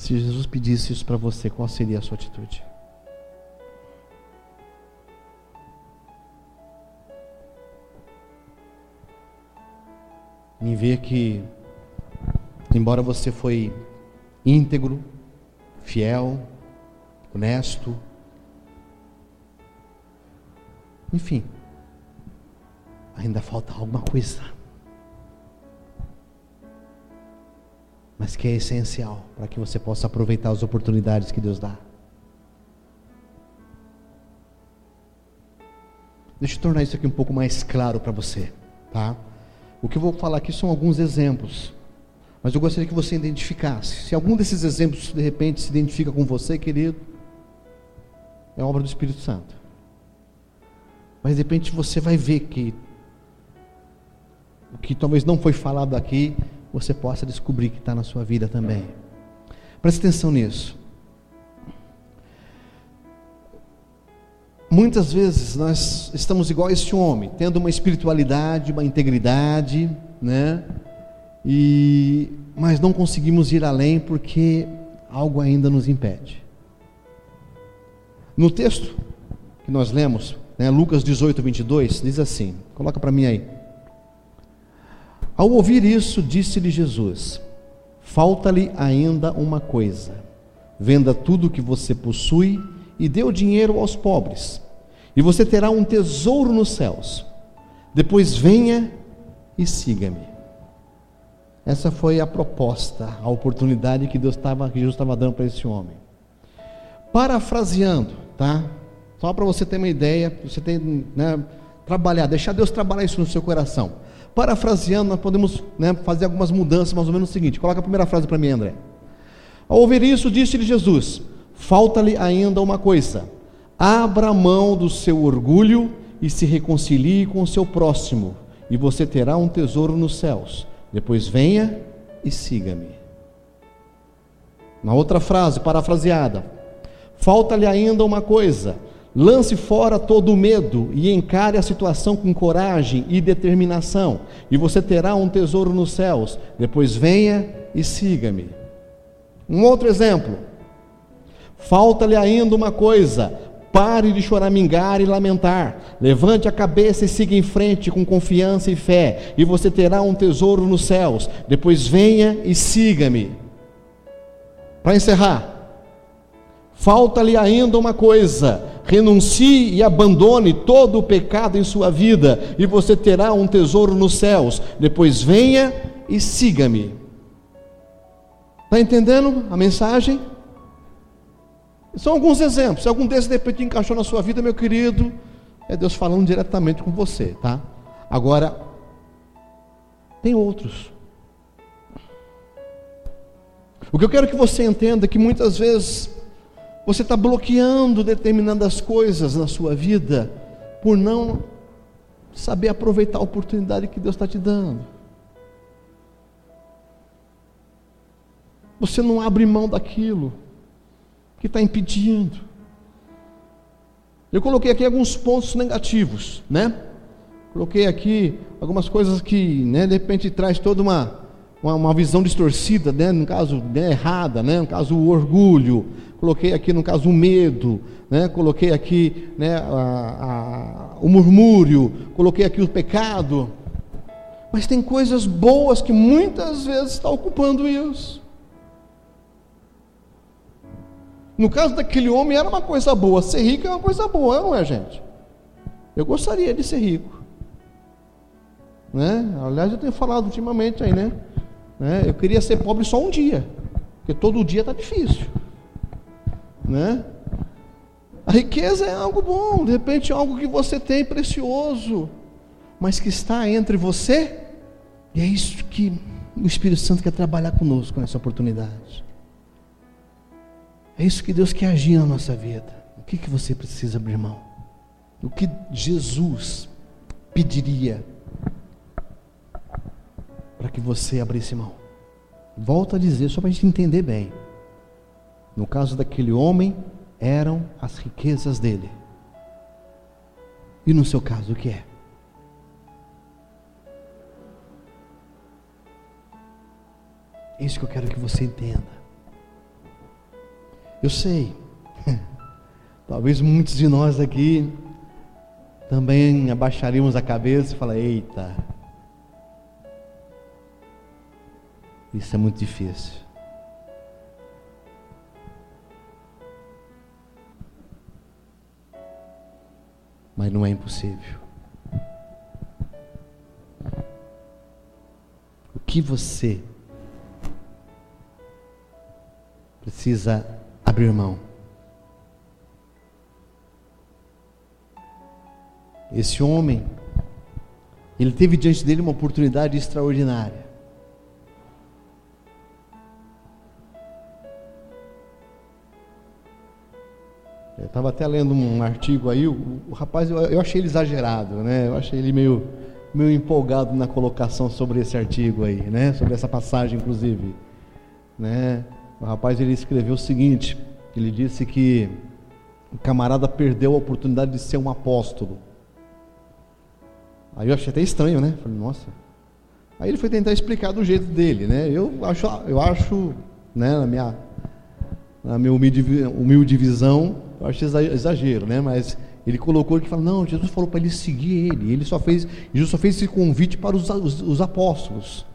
Se Jesus pedisse isso para você, qual seria a sua atitude? Em ver que, embora você foi íntegro, fiel, honesto, enfim, ainda falta alguma coisa. Mas que é essencial para que você possa aproveitar as oportunidades que Deus dá. Deixa eu tornar isso aqui um pouco mais claro para você, tá? O que eu vou falar aqui são alguns exemplos, mas eu gostaria que você identificasse. Se algum desses exemplos de repente se identifica com você, querido, é obra do Espírito Santo. Mas de repente você vai ver que o que talvez não foi falado aqui você possa descobrir que está na sua vida também. Preste atenção nisso. Muitas vezes nós estamos igual a este homem, tendo uma espiritualidade, uma integridade, né? E mas não conseguimos ir além porque algo ainda nos impede. No texto que nós lemos, né, Lucas 18, 22, diz assim: coloca para mim aí. Ao ouvir isso, disse-lhe Jesus: Falta-lhe ainda uma coisa. Venda tudo o que você possui e dê o dinheiro aos pobres, e você terá um tesouro nos céus. Depois venha e siga-me. Essa foi a proposta, a oportunidade que Deus estava, que Jesus estava dando para esse homem. Parafraseando, tá? Só para você ter uma ideia, você tem, né, trabalhar, deixar Deus trabalhar isso no seu coração. Parafraseando, nós podemos né, fazer algumas mudanças, mais ou menos o seguinte: coloca a primeira frase para mim, André. Ao ouvir isso, disse-lhe Jesus: Falta-lhe ainda uma coisa. Abra mão do seu orgulho e se reconcilie com o seu próximo, e você terá um tesouro nos céus. Depois venha e siga-me. Na outra frase, parafraseada: Falta-lhe ainda uma coisa Lance fora todo o medo e encare a situação com coragem e determinação, e você terá um tesouro nos céus. Depois venha e siga-me. Um outro exemplo. Falta-lhe ainda uma coisa: pare de choramingar e lamentar. Levante a cabeça e siga em frente com confiança e fé, e você terá um tesouro nos céus. Depois venha e siga-me. Para encerrar, falta-lhe ainda uma coisa: renuncie e abandone todo o pecado em sua vida, e você terá um tesouro nos céus. Depois venha e siga-me. Está entendendo a mensagem? São alguns exemplos. Se algum desses de repente encaixou na sua vida, meu querido, é Deus falando diretamente com você, tá? Agora, tem outros. O que eu quero que você entenda é que muitas vezes você está bloqueando determinadas coisas na sua vida por não saber aproveitar a oportunidade que Deus está te dando. Você não abre mão daquilo que está impedindo. Eu coloquei aqui alguns pontos negativos, né? Coloquei aqui algumas coisas que, né, de repente traz toda uma, uma, uma visão distorcida, né? no caso né, errada, né? no caso o orgulho, coloquei aqui no caso o medo, né? coloquei aqui né, a, a, o murmúrio, coloquei aqui o pecado. Mas tem coisas boas que muitas vezes está ocupando isso. No caso daquele homem era uma coisa boa, ser rico é uma coisa boa, não é, gente? Eu gostaria de ser rico. Né? Aliás, eu tenho falado ultimamente aí, né? Né? Eu queria ser pobre só um dia, porque todo dia está difícil. Né? A riqueza é algo bom, de repente é algo que você tem precioso, mas que está entre você, e é isso que o Espírito Santo quer trabalhar conosco nessa oportunidade. É isso que Deus quer agir na nossa vida. O que, que você precisa, meu irmão? O que Jesus pediria para que você abrisse mão? Volto a dizer, só para a gente entender bem. No caso daquele homem, eram as riquezas dele. E no seu caso, o que é? É isso que eu quero que você entenda. Eu sei, [LAUGHS] talvez muitos de nós aqui também abaixaríamos a cabeça e falar: eita, isso é muito difícil. Mas não é impossível. O que você precisa abrir mão. Esse homem, ele teve diante dele uma oportunidade extraordinária. Estava até lendo um artigo aí, o, o rapaz, eu, eu, achei ele exagerado, né? Eu achei ele meio, meio empolgado na colocação sobre esse artigo aí, né? Sobre essa passagem, inclusive, né? O rapaz ele escreveu o seguinte: ele disse que o camarada perdeu a oportunidade de ser um apóstolo. Aí eu achei até estranho, né? Falei, nossa. Aí ele foi tentar explicar do jeito dele, né? Eu acho, eu acho, né, na minha, na minha humilde, humilde visão, eu acho exagero, né? Mas ele colocou que fala, não, Jesus falou para ele seguir ele. Ele só fez, Jesus só fez esse convite para os, os, os apóstolos.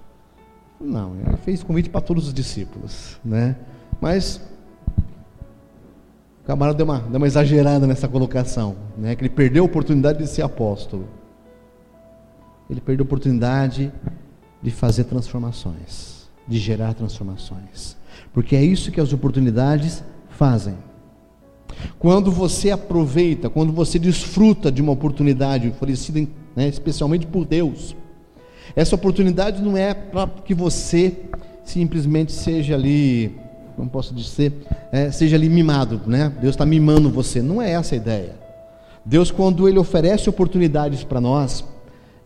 Não, ele fez convite para todos os discípulos, né? Mas o camarada deu uma, deu uma exagerada nessa colocação, né? Que ele perdeu a oportunidade de ser apóstolo. Ele perdeu a oportunidade de fazer transformações, de gerar transformações. Porque é isso que as oportunidades fazem. Quando você aproveita, quando você desfruta de uma oportunidade oferecida né, especialmente por Deus, essa oportunidade não é para que você simplesmente seja ali, como posso dizer, é, seja ali mimado, né? Deus está mimando você. Não é essa a ideia. Deus, quando Ele oferece oportunidades para nós,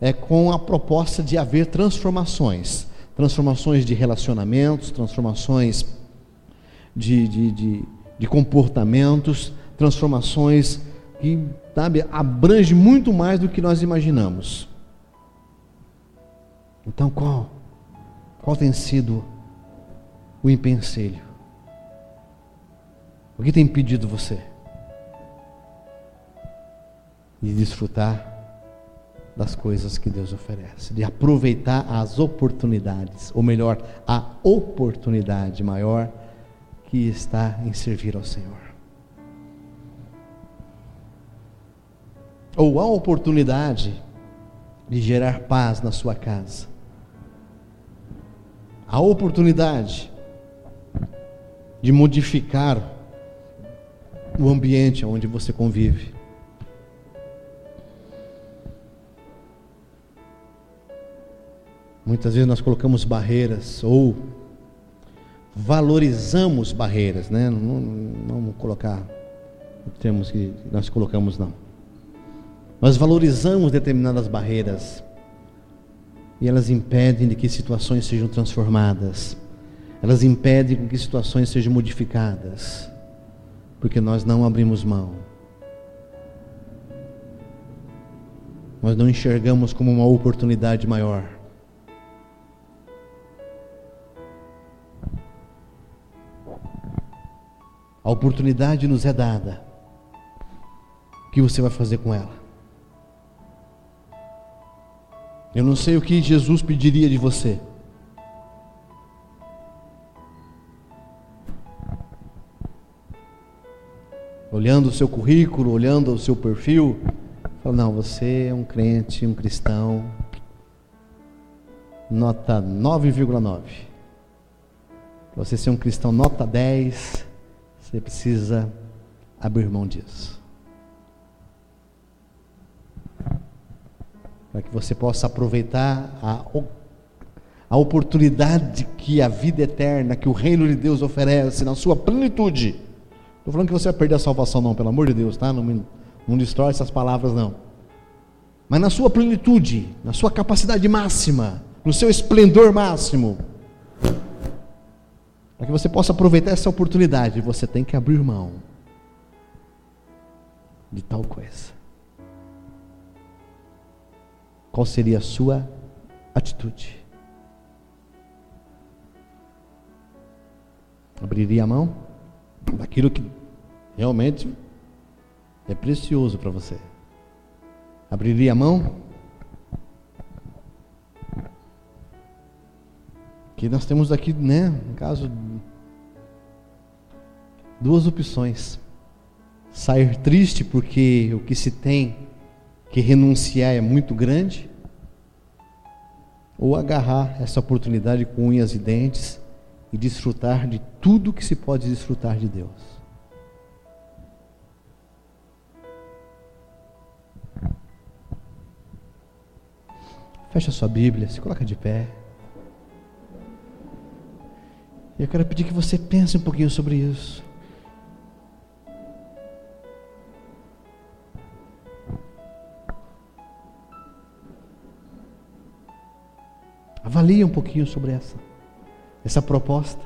é com a proposta de haver transformações transformações de relacionamentos, transformações de, de, de, de comportamentos, transformações que sabe, abrange muito mais do que nós imaginamos. Então qual? Qual tem sido o empenselho? O que tem impedido você de desfrutar das coisas que Deus oferece, de aproveitar as oportunidades, ou melhor, a oportunidade maior que está em servir ao Senhor? Ou a oportunidade de gerar paz na sua casa? a oportunidade de modificar o ambiente onde você convive. Muitas vezes nós colocamos barreiras ou valorizamos barreiras, né? Não, não, vamos colocar termos que nós colocamos não. Nós valorizamos determinadas barreiras e elas impedem de que situações sejam transformadas. Elas impedem que situações sejam modificadas, porque nós não abrimos mão. Nós não enxergamos como uma oportunidade maior. A oportunidade nos é dada. O que você vai fazer com ela? Eu não sei o que Jesus pediria de você. olhando o seu currículo, olhando o seu perfil, fala: não, você é um crente, um cristão, nota 9,9. Para você ser um cristão nota 10, você precisa abrir mão disso. Para que você possa aproveitar a, a oportunidade que a vida eterna, que o reino de Deus oferece na sua plenitude. Estou falando que você vai perder a salvação, não, pelo amor de Deus, tá? Não, não destrói essas palavras, não. Mas na sua plenitude, na sua capacidade máxima, no seu esplendor máximo, para que você possa aproveitar essa oportunidade, você tem que abrir mão de tal coisa. Qual seria a sua atitude? Abriria a mão daquilo que realmente é precioso para você. Abriria a mão que nós temos aqui, né, no caso, duas opções. Sair triste porque o que se tem que renunciar é muito grande, ou agarrar essa oportunidade com unhas e dentes e desfrutar de tudo que se pode desfrutar de Deus. Fecha sua Bíblia, se coloca de pé. Eu quero pedir que você pense um pouquinho sobre isso. Avalie um pouquinho sobre essa, essa proposta.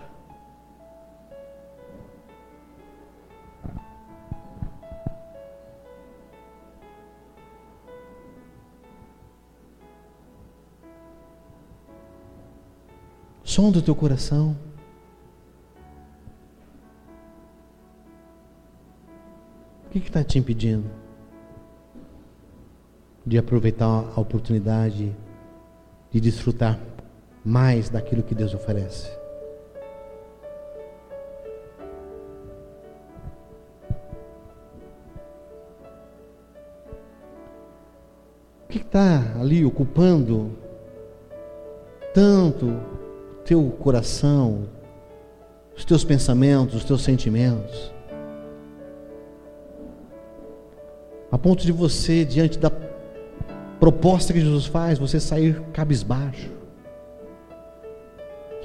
Som do teu coração. Que está te impedindo de aproveitar a oportunidade de desfrutar mais daquilo que Deus oferece? O que está ali ocupando tanto teu coração, os teus pensamentos, os teus sentimentos? A ponto de você, diante da proposta que Jesus faz, você sair cabisbaixo,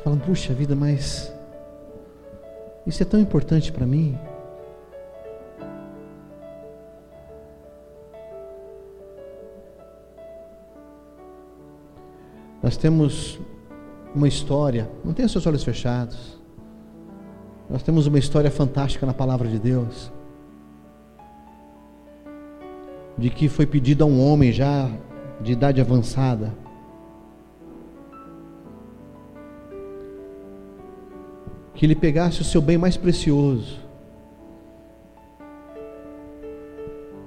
falando: puxa vida, mas isso é tão importante para mim. Nós temos uma história, não tenha seus olhos fechados. Nós temos uma história fantástica na palavra de Deus de que foi pedido a um homem já de idade avançada que ele pegasse o seu bem mais precioso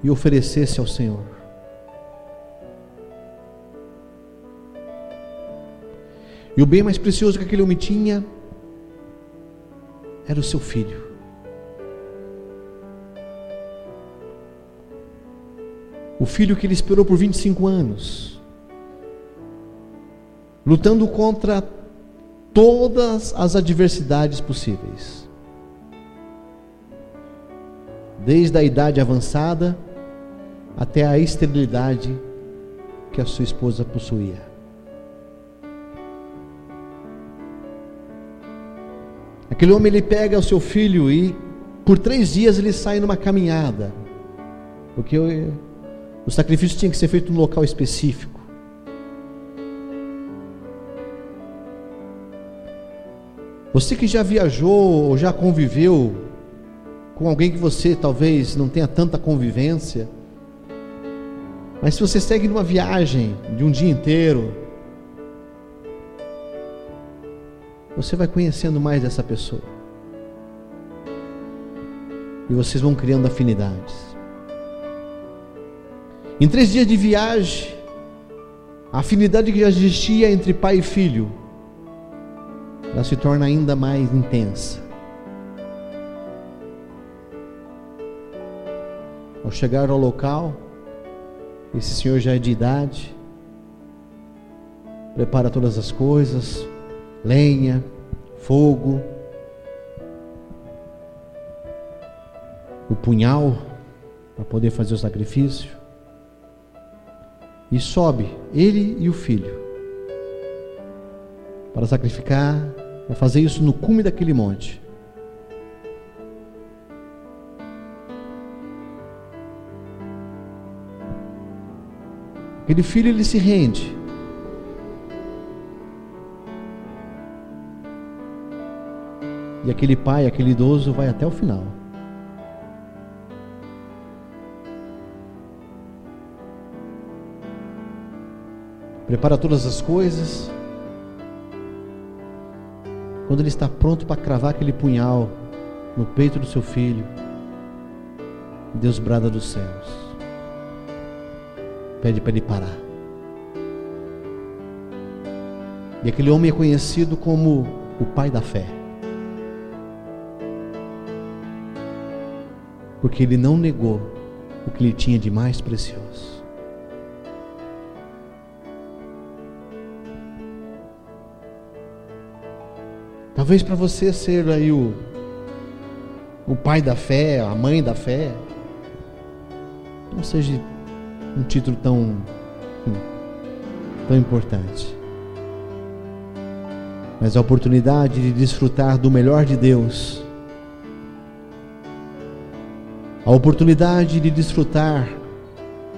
e oferecesse ao Senhor. E o bem mais precioso que aquele homem tinha era o seu filho. O filho que ele esperou por 25 anos, lutando contra todas as adversidades possíveis, desde a idade avançada até a esterilidade que a sua esposa possuía. Aquele homem ele pega o seu filho e por três dias ele sai numa caminhada, porque o sacrifício tinha que ser feito num local específico. Você que já viajou ou já conviveu com alguém que você talvez não tenha tanta convivência, mas se você segue numa viagem de um dia inteiro, você vai conhecendo mais essa pessoa. E vocês vão criando afinidades. Em três dias de viagem, a afinidade que já existia entre pai e filho, ela se torna ainda mais intensa. Ao chegar ao local, esse senhor já é de idade, prepara todas as coisas, lenha, fogo, o punhal para poder fazer o sacrifício. E sobe ele e o filho para sacrificar, para fazer isso no cume daquele monte. Aquele filho ele se rende. E aquele pai, aquele idoso vai até o final. Prepara todas as coisas. Quando ele está pronto para cravar aquele punhal no peito do seu filho, Deus brada dos céus. Pede para ele parar. E aquele homem é conhecido como o pai da fé. Porque ele não negou o que ele tinha de mais precioso. Talvez para você ser aí o, o pai da fé, a mãe da fé, não seja um título tão, tão importante. Mas a oportunidade de desfrutar do melhor de Deus, a oportunidade de desfrutar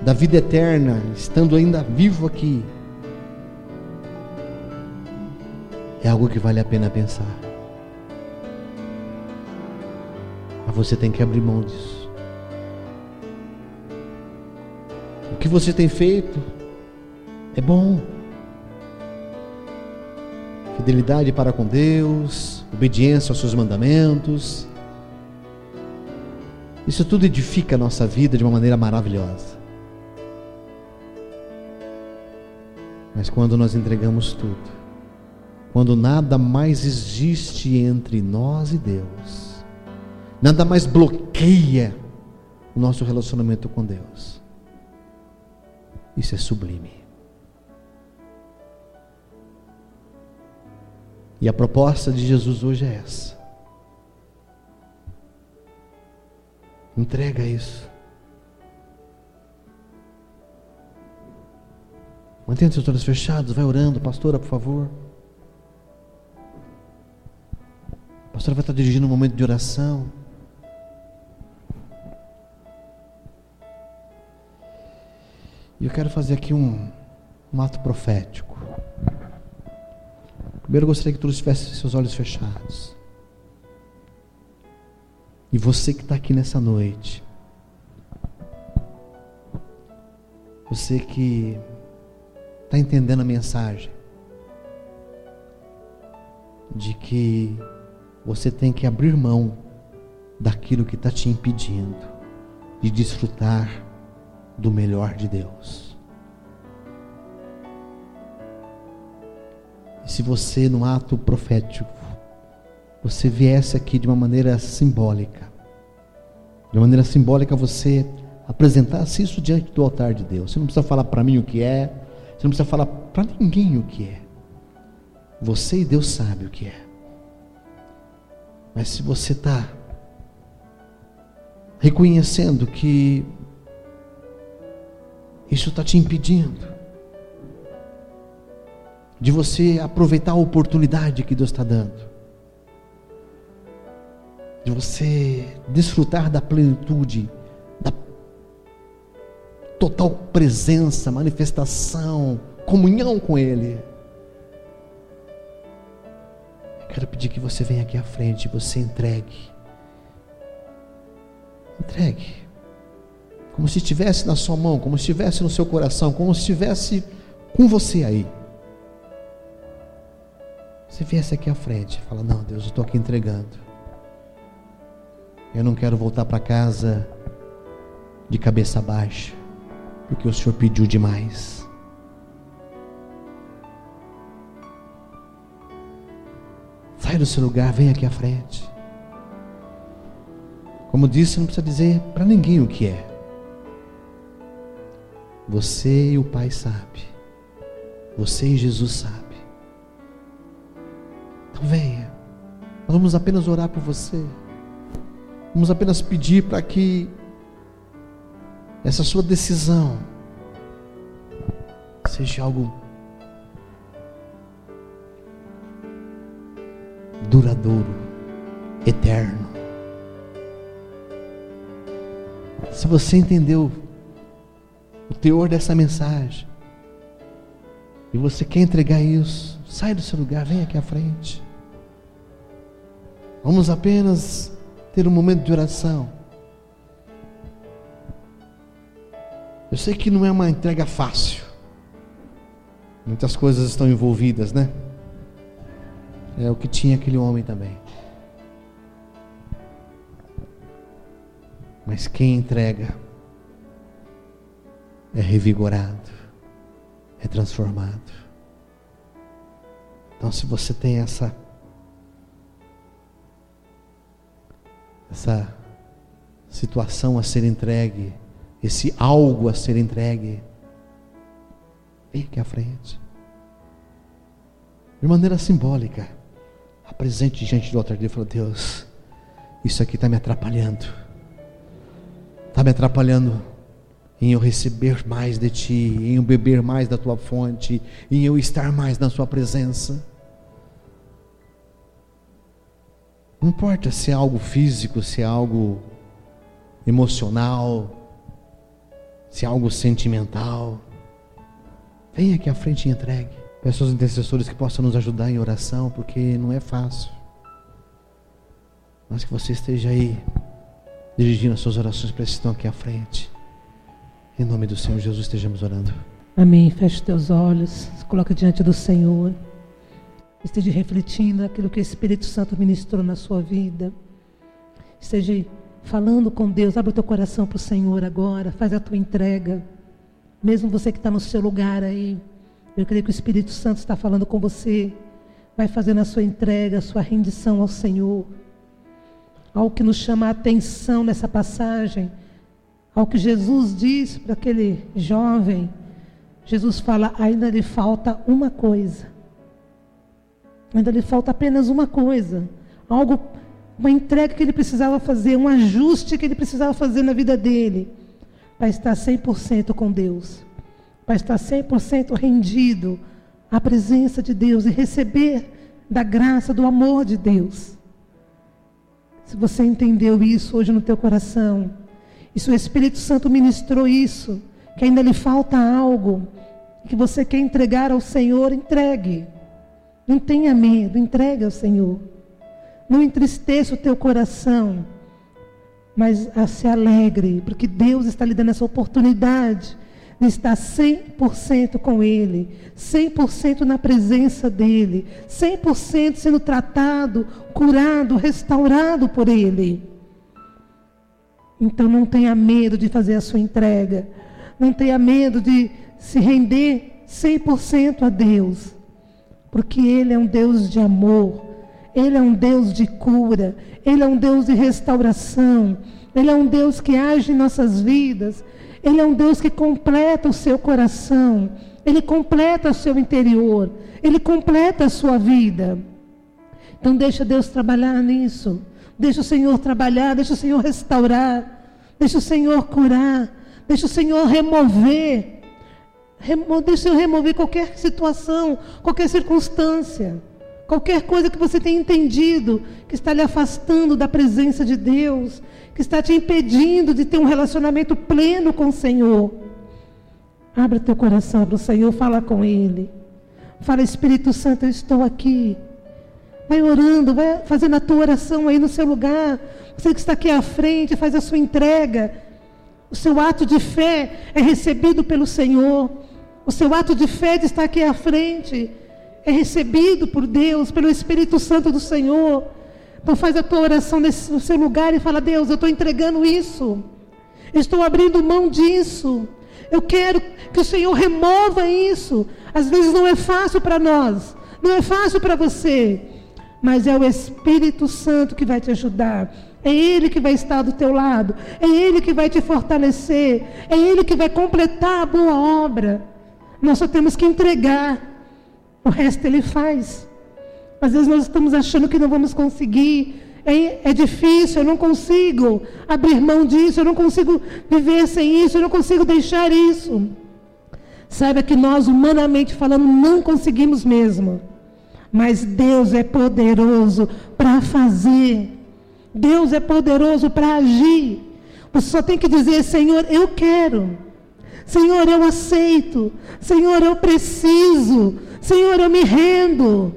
da vida eterna, estando ainda vivo aqui, é algo que vale a pena pensar. Mas você tem que abrir mão disso. O que você tem feito é bom. Fidelidade para com Deus, obediência aos seus mandamentos. Isso tudo edifica a nossa vida de uma maneira maravilhosa. Mas quando nós entregamos tudo, quando nada mais existe entre nós e Deus, nada mais bloqueia o nosso relacionamento com Deus. Isso é sublime. E a proposta de Jesus hoje é essa. Entrega isso. Mantenha seus olhos fechados, vai orando, pastora, por favor. Pastora vai estar dirigindo um momento de oração. E eu quero fazer aqui um, um ato profético. Primeiro eu gostaria que todos tivessem seus olhos fechados. E você que está aqui nessa noite, você que está entendendo a mensagem, de que você tem que abrir mão daquilo que está te impedindo de desfrutar do melhor de Deus. E se você, no ato profético, você viesse aqui de uma maneira simbólica, de maneira simbólica você apresentasse isso diante do altar de Deus. Você não precisa falar para mim o que é, você não precisa falar para ninguém o que é. Você e Deus sabe o que é. Mas se você está reconhecendo que isso está te impedindo de você aproveitar a oportunidade que Deus está dando, de você desfrutar da plenitude, da total presença, manifestação, comunhão com Ele. Quero pedir que você venha aqui à frente e você entregue. Entregue. Como se estivesse na sua mão, como se estivesse no seu coração, como se estivesse com você aí. Você viesse aqui à frente fala: Não, Deus, eu estou aqui entregando. Eu não quero voltar para casa de cabeça baixa, porque o Senhor pediu demais. Sai do seu lugar, vem aqui à frente. Como disse, não precisa dizer para ninguém o que é. Você e o Pai sabe. Você e Jesus sabe. Então venha. Nós vamos apenas orar por você. Vamos apenas pedir para que essa sua decisão seja algo duradouro, eterno. Se você entendeu o teor dessa mensagem e você quer entregar isso, sai do seu lugar, vem aqui à frente. Vamos apenas ter um momento de oração. Eu sei que não é uma entrega fácil. Muitas coisas estão envolvidas, né? É o que tinha aquele homem também. Mas quem entrega é revigorado, é transformado. Então, se você tem essa essa situação a ser entregue, esse algo a ser entregue, vem aqui à frente. De maneira simbólica, apresente diante do altar de Deus e fala: Deus, isso aqui está me atrapalhando, está me atrapalhando em eu receber mais de Ti, em eu beber mais da Tua fonte, em eu estar mais na Sua presença. Não importa se é algo físico, se é algo emocional, se é algo sentimental. Venha aqui à frente e entregue. Peço aos intercessores que possam nos ajudar em oração, porque não é fácil. Mas que você esteja aí dirigindo as suas orações para esses que estão aqui à frente. Em nome do Senhor Jesus, estejamos orando. Amém. Feche teus olhos, se coloca diante do Senhor. Esteja refletindo aquilo que o Espírito Santo ministrou na sua vida. Esteja falando com Deus. Abre o teu coração para o Senhor agora. Faz a tua entrega. Mesmo você que está no seu lugar aí. Eu creio que o Espírito Santo está falando com você. Vai fazendo a sua entrega, a sua rendição ao Senhor. Algo que nos chama a atenção nessa passagem. Ao que Jesus diz para aquele jovem. Jesus fala: ainda lhe falta uma coisa. Ainda lhe falta apenas uma coisa, algo, uma entrega que ele precisava fazer, um ajuste que ele precisava fazer na vida dele, para estar 100% com Deus, para estar 100% rendido à presença de Deus e receber da graça, do amor de Deus. Se você entendeu isso hoje no teu coração, e se o Espírito Santo ministrou isso, que ainda lhe falta algo, que você quer entregar ao Senhor, entregue. Não tenha medo, entregue ao Senhor. Não entristeça o teu coração, mas se alegre, porque Deus está lhe dando essa oportunidade de estar 100% com Ele, 100% na presença dEle, 100% sendo tratado, curado, restaurado por Ele. Então não tenha medo de fazer a sua entrega, não tenha medo de se render 100% a Deus porque Ele é um Deus de amor, Ele é um Deus de cura, Ele é um Deus de restauração, Ele é um Deus que age em nossas vidas, Ele é um Deus que completa o seu coração, Ele completa o seu interior, Ele completa a sua vida. Então deixa Deus trabalhar nisso, deixa o Senhor trabalhar, deixa o Senhor restaurar, deixa o Senhor curar, deixa o Senhor remover. Deixa eu remover qualquer situação, qualquer circunstância, qualquer coisa que você tenha entendido que está lhe afastando da presença de Deus, que está te impedindo de ter um relacionamento pleno com o Senhor. Abra teu coração para o Senhor, fala com Ele. Fala, Espírito Santo, eu estou aqui. Vai orando, vai fazendo a tua oração aí no seu lugar. Você que está aqui à frente, faz a sua entrega. O seu ato de fé é recebido pelo Senhor. O seu ato de fé de estar aqui à frente é recebido por Deus, pelo Espírito Santo do Senhor. Então faz a tua oração nesse, no seu lugar e fala: Deus, eu estou entregando isso. estou abrindo mão disso. Eu quero que o Senhor remova isso. Às vezes não é fácil para nós, não é fácil para você. mas é o Espírito Santo que vai te ajudar. É Ele que vai estar do teu lado. É Ele que vai te fortalecer. É Ele que vai completar a boa obra. Nós só temos que entregar. O resto Ele faz. Às vezes nós estamos achando que não vamos conseguir. É, é, difícil, eu não consigo abrir mão disso, eu não consigo viver sem isso, eu não consigo deixar isso. Saiba que nós, humanamente falando, não conseguimos mesmo. Mas Deus é poderoso para fazer. Deus é poderoso para agir. Você só tem que dizer: Senhor, eu quero. Senhor, eu aceito. Senhor, eu preciso. Senhor, eu me rendo.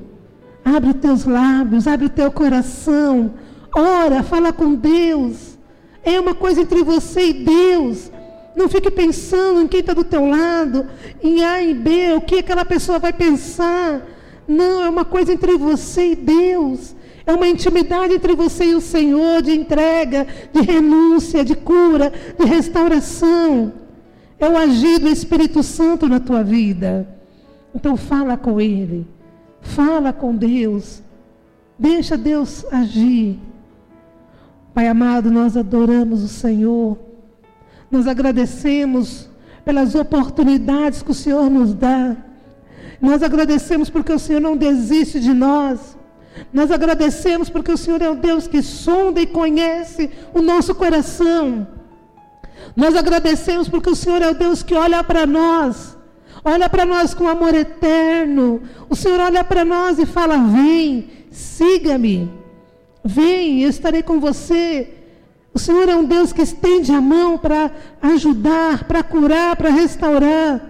Abre os teus lábios, abre o teu coração. Ora, fala com Deus. É uma coisa entre você e Deus. Não fique pensando em quem está do teu lado, em A e B, o que aquela pessoa vai pensar. Não, é uma coisa entre você e Deus. É uma intimidade entre você e o Senhor, de entrega, de renúncia, de cura, de restauração. É o agir do Espírito Santo na tua vida. Então fala com Ele. Fala com Deus. Deixa Deus agir. Pai amado, nós adoramos o Senhor. Nós agradecemos pelas oportunidades que o Senhor nos dá. Nós agradecemos porque o Senhor não desiste de nós. Nós agradecemos porque o Senhor é o Deus que sonda e conhece o nosso coração. Nós agradecemos porque o Senhor é o Deus que olha para nós, olha para nós com amor eterno. O Senhor olha para nós e fala: Vem, siga-me, vem, eu estarei com você. O Senhor é um Deus que estende a mão para ajudar, para curar, para restaurar.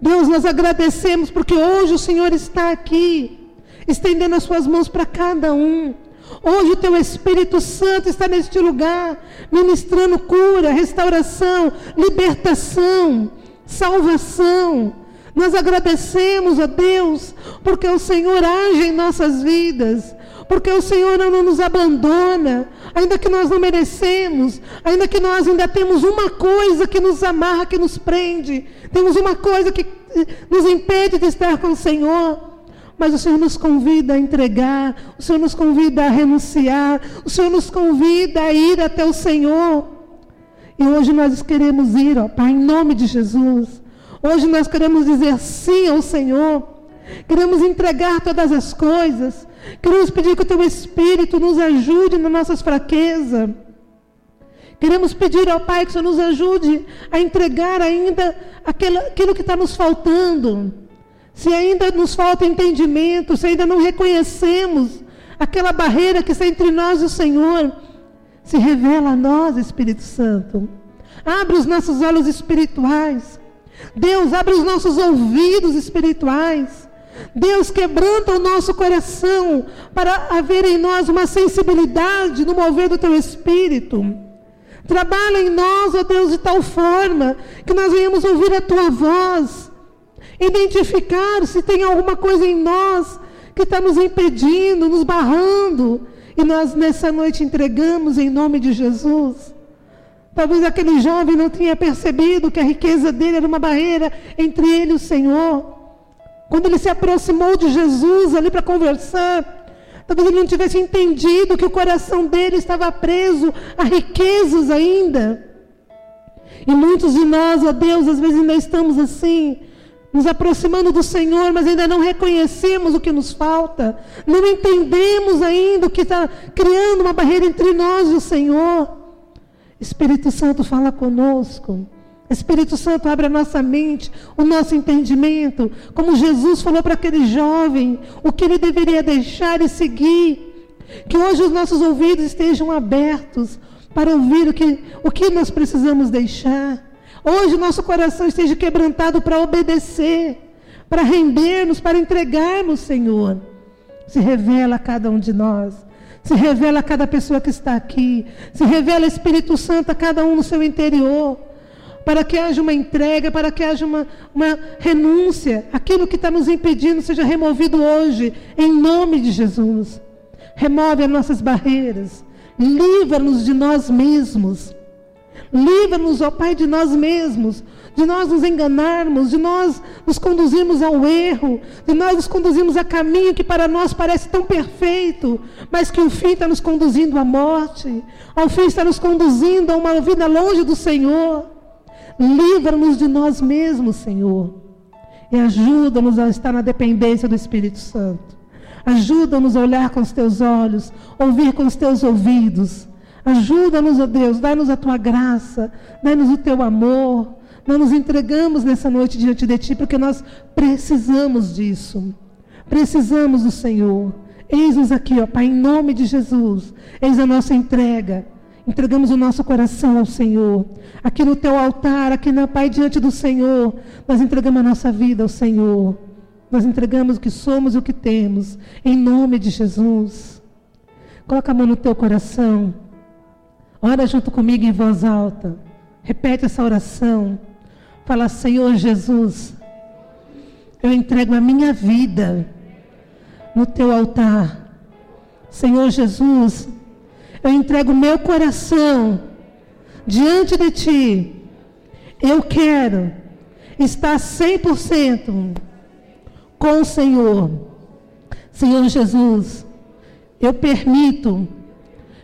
Deus, nós agradecemos porque hoje o Senhor está aqui, estendendo as suas mãos para cada um. Hoje o teu Espírito Santo está neste lugar, ministrando cura, restauração, libertação, salvação. Nós agradecemos a Deus, porque o Senhor age em nossas vidas, porque o Senhor não nos abandona, ainda que nós não merecemos, ainda que nós ainda temos uma coisa que nos amarra, que nos prende, temos uma coisa que nos impede de estar com o Senhor. Mas o Senhor nos convida a entregar, o Senhor nos convida a renunciar, o Senhor nos convida a ir até o Senhor. E hoje nós queremos ir, ó Pai, em nome de Jesus. Hoje nós queremos dizer sim ao Senhor. Queremos entregar todas as coisas. Queremos pedir que o Teu Espírito nos ajude nas nossas fraquezas. Queremos pedir ao Pai que o Senhor nos ajude a entregar ainda aquilo, aquilo que está nos faltando. Se ainda nos falta entendimento, se ainda não reconhecemos aquela barreira que está entre nós e o Senhor, se revela a nós, Espírito Santo. Abre os nossos olhos espirituais. Deus, abre os nossos ouvidos espirituais. Deus quebranta o nosso coração para haver em nós uma sensibilidade no mover do teu espírito. Trabalha em nós, ó Deus, de tal forma que nós venhamos ouvir a tua voz, identificar se tem alguma coisa em nós que está nos impedindo, nos barrando, e nós nessa noite entregamos em nome de Jesus. Talvez aquele jovem não tenha percebido que a riqueza dele era uma barreira entre ele e o Senhor. Quando ele se aproximou de Jesus ali para conversar, talvez ele não tivesse entendido que o coração dele estava preso a riquezas ainda. E muitos de nós, ó Deus, às vezes ainda estamos assim, nos aproximando do Senhor, mas ainda não reconhecemos o que nos falta, não entendemos ainda o que está criando uma barreira entre nós e o Senhor. Espírito Santo fala conosco. Espírito Santo abre a nossa mente, o nosso entendimento, como Jesus falou para aquele jovem, o que ele deveria deixar e seguir. Que hoje os nossos ouvidos estejam abertos para ouvir o que, o que nós precisamos deixar. Hoje o nosso coração esteja quebrantado para obedecer, para render-nos, para entregarmos, Senhor. Se revela a cada um de nós. Se revela a cada pessoa que está aqui. Se revela Espírito Santo a cada um no seu interior para que haja uma entrega, para que haja uma, uma renúncia. Aquilo que está nos impedindo seja removido hoje, em nome de Jesus. Remove as nossas barreiras, livra-nos de nós mesmos. Livra-nos, ó Pai, de nós mesmos, de nós nos enganarmos, de nós nos conduzirmos ao erro, de nós nos conduzirmos a caminho que para nós parece tão perfeito, mas que o fim está nos conduzindo à morte, ao fim está nos conduzindo a uma vida longe do Senhor. Livra-nos de nós mesmos, Senhor, e ajuda-nos a estar na dependência do Espírito Santo. Ajuda-nos a olhar com os teus olhos, ouvir com os teus ouvidos. Ajuda-nos, ó Deus, dá-nos a tua graça, dá-nos o teu amor, nós nos entregamos nessa noite diante de Ti, porque nós precisamos disso. Precisamos do Senhor. Eis-nos aqui, ó Pai, em nome de Jesus. Eis a nossa entrega. Entregamos o nosso coração ao Senhor. Aqui no Teu altar, aqui, na Pai, diante do Senhor, nós entregamos a nossa vida ao Senhor. Nós entregamos o que somos e o que temos. Em nome de Jesus. Coloca a mão no teu coração. Ora junto comigo em voz alta. Repete essa oração. Fala, Senhor Jesus, eu entrego a minha vida no teu altar. Senhor Jesus, eu entrego meu coração diante de ti. Eu quero estar 100% com o Senhor. Senhor Jesus, eu permito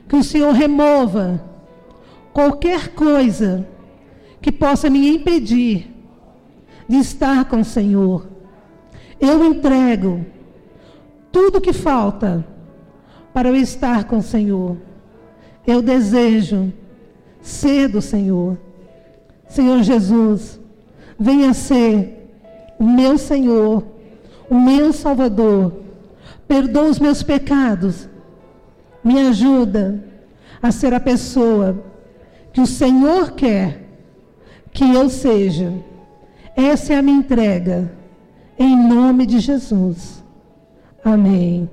que o Senhor remova qualquer coisa que possa me impedir de estar com o Senhor. Eu entrego tudo que falta para eu estar com o Senhor. Eu desejo ser do Senhor. Senhor Jesus, venha ser o meu Senhor, o meu Salvador. Perdoa os meus pecados. Me ajuda a ser a pessoa que o Senhor quer que eu seja. Essa é a minha entrega. Em nome de Jesus. Amém.